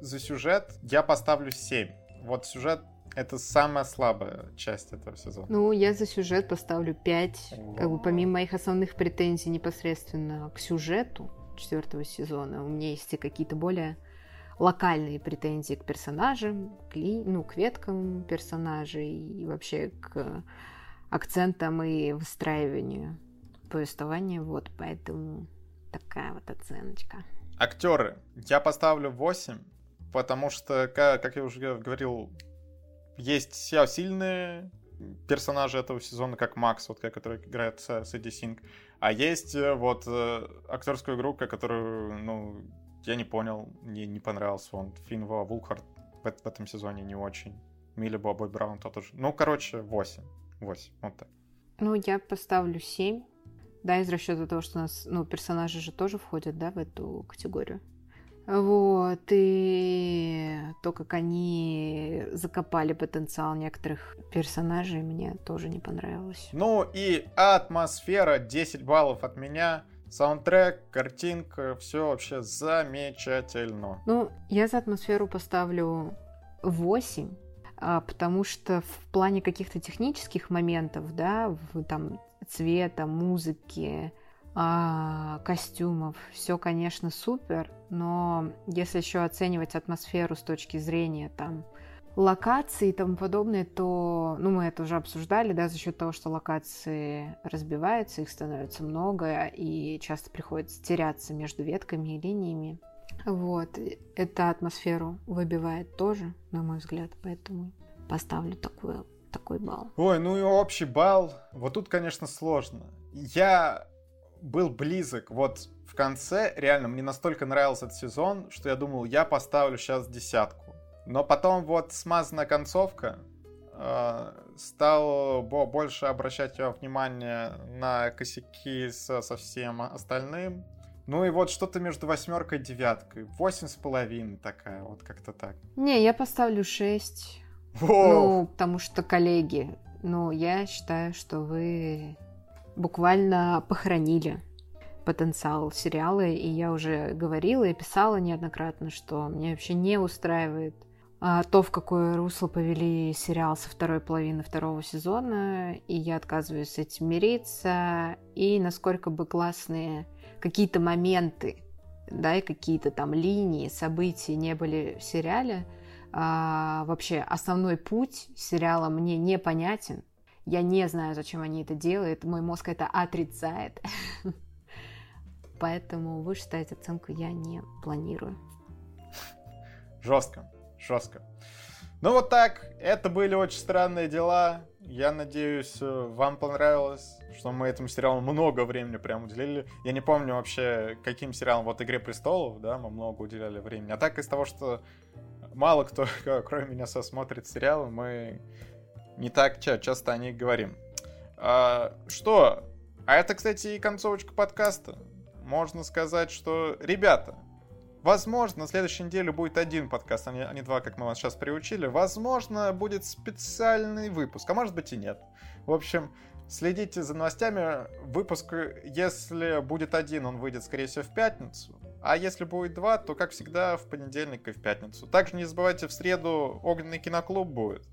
за сюжет я поставлю 7. Вот сюжет это самая слабая часть этого сезона. Ну, я за сюжет поставлю 5. Как бы помимо моих основных претензий непосредственно к сюжету четвертого сезона, у меня есть и какие-то более локальные претензии к персонажам, к, ли, ну, к веткам персонажей и вообще к акцентам и выстраиванию повествования. Вот, поэтому такая вот оценочка. Актеры. Я поставлю 8, потому что, как, как я уже говорил есть сильные персонажи этого сезона, как Макс, вот, который играет Сэдди Синг. А есть э, вот э, актерская группа, которую, ну, я не понял, мне не понравился он. Финва Вулхард в, в этом сезоне не очень. Милли Бобой Браун тот тоже. Ну, короче, 8. 8, вот так. Ну, я поставлю 7. Да, из расчета того, что у нас, ну, персонажи же тоже входят, да, в эту категорию. Вот, и то, как они закопали потенциал некоторых персонажей, мне тоже не понравилось. Ну и атмосфера 10 баллов от меня. Саундтрек, картинка, все вообще замечательно. Ну, я за атмосферу поставлю 8, а, потому что в плане каких-то технических моментов, да, в, там цвета, музыки, костюмов. Все, конечно, супер, но если еще оценивать атмосферу с точки зрения там локаций и тому подобное, то, ну, мы это уже обсуждали, да, за счет того, что локации разбиваются, их становится много, и часто приходится теряться между ветками и линиями. Вот, это атмосферу выбивает тоже, на мой взгляд, поэтому поставлю такой, такой балл. Ой, ну и общий балл, вот тут, конечно, сложно. Я был близок. Вот в конце, реально, мне настолько нравился этот сезон, что я думал, я поставлю сейчас десятку. Но потом вот смазанная концовка, э, стал больше обращать внимание на косяки со, со всем остальным. Ну и вот что-то между восьмеркой и девяткой. Восемь с половиной такая, вот как-то так. Не, я поставлю шесть. Ну, потому что коллеги, ну, я считаю, что вы буквально похоронили потенциал сериала, и я уже говорила и писала неоднократно, что мне вообще не устраивает а, то, в какое русло повели сериал со второй половины второго сезона, и я отказываюсь с этим мириться, и насколько бы классные какие-то моменты, да, и какие-то там линии, события не были в сериале, а, вообще основной путь сериала мне непонятен, я не знаю, зачем они это делают. Мой мозг это отрицает. Поэтому выше ставить оценку я не планирую. Жестко, жестко. Ну вот так, это были очень странные дела. Я надеюсь, вам понравилось, что мы этому сериалу много времени прям уделили. Я не помню вообще, каким сериалом, вот «Игре престолов», да, мы много уделяли времени. А так из того, что мало кто, кроме меня, смотрит сериалы, мы не так часто о них говорим. А, что? А это, кстати, и концовочка подкаста. Можно сказать, что, ребята, возможно, на следующей неделе будет один подкаст, а не, а не два, как мы вас сейчас приучили. Возможно, будет специальный выпуск, а может быть и нет. В общем, следите за новостями. Выпуск, если будет один, он выйдет, скорее всего, в пятницу. А если будет два, то, как всегда, в понедельник и в пятницу. Также не забывайте, в среду огненный киноклуб будет.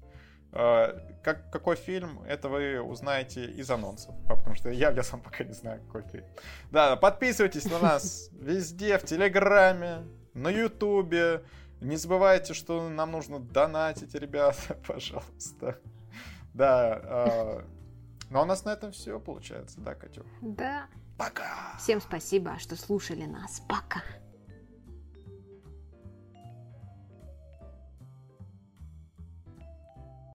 Э, как, какой фильм, это вы узнаете из анонсов, потому что я, я сам пока не знаю, какой фильм. Да, подписывайтесь на нас везде, в Телеграме, на Ютубе. Не забывайте, что нам нужно донатить, ребята, пожалуйста. Да, э, ну а у нас на этом все получается, да, Катю? Да. Пока! Всем спасибо, что слушали нас. Пока!